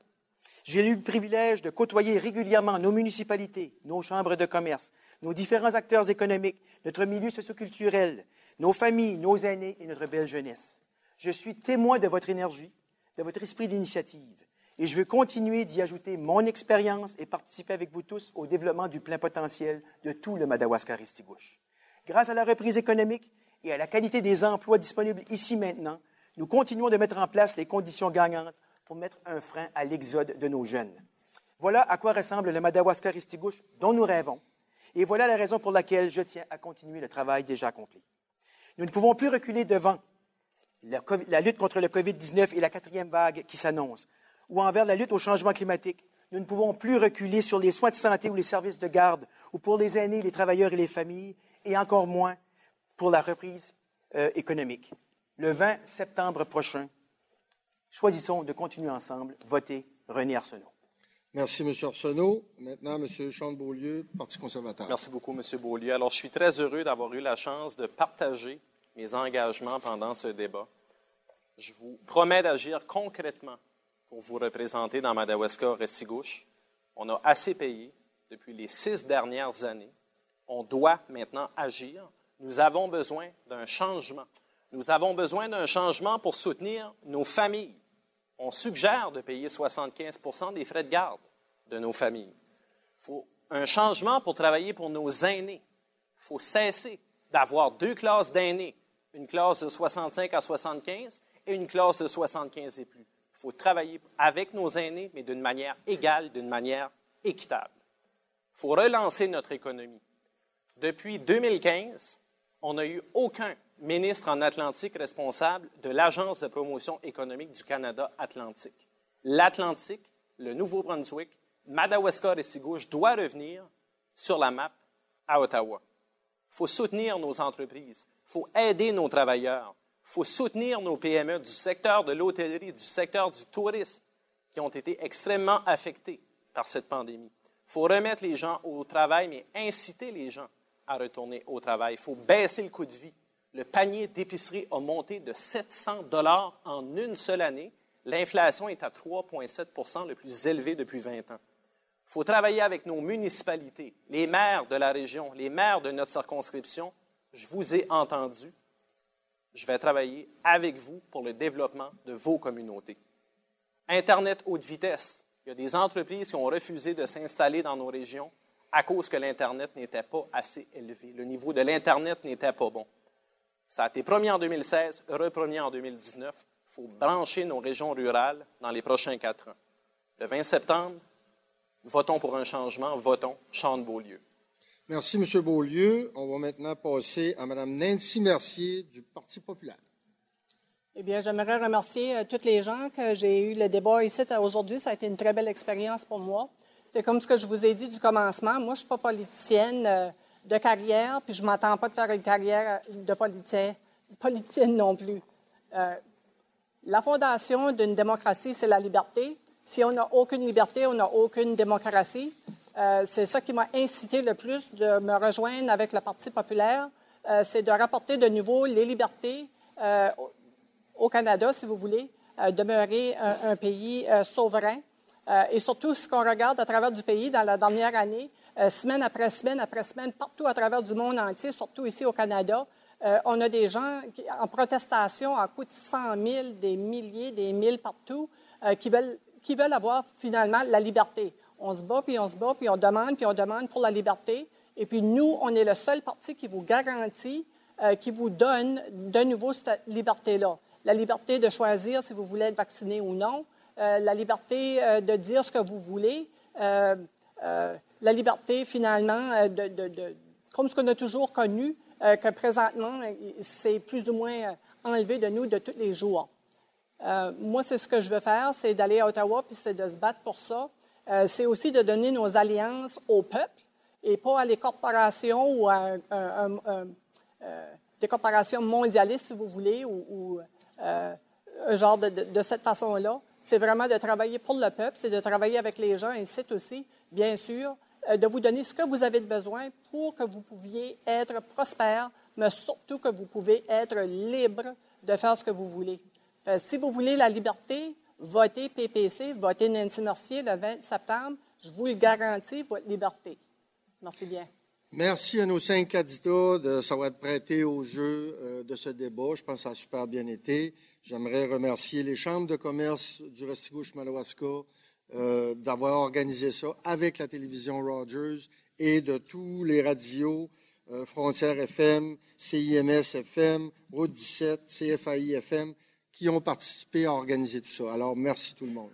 j'ai eu le privilège de côtoyer régulièrement nos municipalités, nos chambres de commerce, nos différents acteurs économiques, notre milieu socioculturel, nos familles, nos aînés et notre belle jeunesse. Je suis témoin de votre énergie, de votre esprit d'initiative, et je veux continuer d'y ajouter mon expérience et participer avec vous tous au développement du plein potentiel de tout le Madawaska-Restigouche. Grâce à la reprise économique et à la qualité des emplois disponibles ici maintenant, nous continuons de mettre en place les conditions gagnantes pour mettre un frein à l'exode de nos jeunes. Voilà à quoi ressemble le Madawaska-Restigouche dont nous rêvons, et voilà la raison pour laquelle je tiens à continuer le travail déjà accompli. Nous ne pouvons plus reculer devant la, lutte contre le COVID-19 et la quatrième vague qui s'annonce, ou envers la lutte au changement climatique. Nous ne pouvons plus reculer sur les soins de santé ou les services de garde, ou pour les aînés, les travailleurs et les familles, et encore moins pour la reprise euh, économique. Le 20 septembre prochain, choisissons de continuer ensemble, voter René Arsenault. Merci, M. Arsenault. Maintenant, M. Sean Beaulieu, Parti conservateur. Merci beaucoup, M. Beaulieu. Alors, je suis très heureux d'avoir eu la chance de partager mes engagements pendant ce débat. Je vous promets d'agir concrètement pour vous représenter dans Madawaska Restigouche. On a assez payé depuis les six dernières années. On doit maintenant agir. Nous avons besoin d'un changement. Nous avons besoin d'un changement pour soutenir nos familles. On suggère de payer 75% des frais de garde de nos familles. Il faut un changement pour travailler pour nos aînés. Il faut cesser d'avoir deux classes d'aînés une classe de 65 à 75 et une classe de 75 et plus. Il faut travailler avec nos aînés, mais d'une manière égale, d'une manière équitable. Il faut relancer notre économie. Depuis 2015, on n'a eu aucun ministre en Atlantique responsable de l'Agence de promotion économique du Canada Atlantique. L'Atlantique, le Nouveau-Brunswick, Madawaska et Sigouche doit revenir sur la map à Ottawa. Il faut soutenir nos entreprises. Il faut aider nos travailleurs. Il faut soutenir nos PME du secteur de l'hôtellerie, du secteur du tourisme, qui ont été extrêmement affectés par cette pandémie. Il faut remettre les gens au travail, mais inciter les gens à retourner au travail. Il faut baisser le coût de vie. Le panier d'épicerie a monté de 700 dollars en une seule année. L'inflation est à 3,7% le plus élevé depuis 20 ans. Il faut travailler avec nos municipalités, les maires de la région, les maires de notre circonscription je vous ai entendu. Je vais travailler avec vous pour le développement de vos communautés. Internet haute vitesse. Il y a des entreprises qui ont refusé de s'installer dans nos régions à cause que l'Internet n'était pas assez élevé. Le niveau de l'Internet n'était pas bon. Ça a été promis en 2016, repromis en 2019. Il faut brancher nos régions rurales dans les prochains quatre ans. Le 20 septembre, votons pour un changement, votons Champ de Beaulieu. Merci, M. Beaulieu. On va maintenant passer à Mme Nancy Mercier du Parti populaire. Eh bien, j'aimerais remercier euh, toutes les gens que j'ai eu le débat ici aujourd'hui. Ça a été une très belle expérience pour moi. C'est comme ce que je vous ai dit du commencement. Moi, je ne suis pas politicienne euh, de carrière, puis je ne m'attends pas de faire une carrière euh, de politicienne, politicienne non plus. la fondation d'une démocratie, c'est la liberté. Si on n'a aucune liberté, on n'a aucune démocratie. Euh, c'est ça qui m'a incité le plus de me rejoindre avec le Parti populaire, euh, c'est de rapporter de nouveau les libertés euh, au Canada, si vous voulez, demeurer un, pays souverain. et surtout, ce qu'on regarde à travers du pays dans la dernière année, semaine après semaine après semaine, partout à travers du monde entier, surtout ici au Canada, on a des gens en protestation à coût de 100 000, des milliers, des mille partout, qui, veulent, qui veulent avoir finalement la liberté. On se bat, puis on se bat, puis on demande, puis on demande pour la liberté. Et puis nous, on est le seul parti qui vous garantit, euh, qui vous donne de nouveau cette liberté-là. La liberté de choisir si vous voulez être vacciné ou non, euh, la liberté euh, de dire ce que vous voulez, la liberté finalement de, comme ce qu'on a toujours connu, que présentement, c'est plus ou moins enlevé de nous de tous les jours. moi, c'est ce que je veux faire, c'est d'aller à Ottawa, puis c'est de se battre pour ça. Euh, c'est aussi de donner nos alliances au peuple et pas à les corporations ou à euh, des corporations mondialistes, si vous voulez, ou, euh, un genre de, cette façon-là. C'est vraiment de travailler pour le peuple, c'est de travailler avec les gens et c'est aussi, bien sûr, de vous donner ce que vous avez besoin pour que vous pouviez être prospère, mais surtout que vous pouvez être libre de faire ce que vous voulez. si vous voulez la liberté, votez PPC, votez Nancy Mercier le 20 septembre. Je vous le garantis, votre liberté. Merci bien. Merci à nos cinq candidats de savoir prêtés au jeu euh, de ce débat. Je pense que ça a super bien été. J'aimerais remercier les chambres de commerce du Restigouche-Madawaska euh, d'avoir organisé ça avec la télévision Rogers et de tous les radios, euh, Frontières FM, CIMS FM, Route 17, CFAI FM, qui ont participé à organiser tout ça. Alors, merci tout le monde.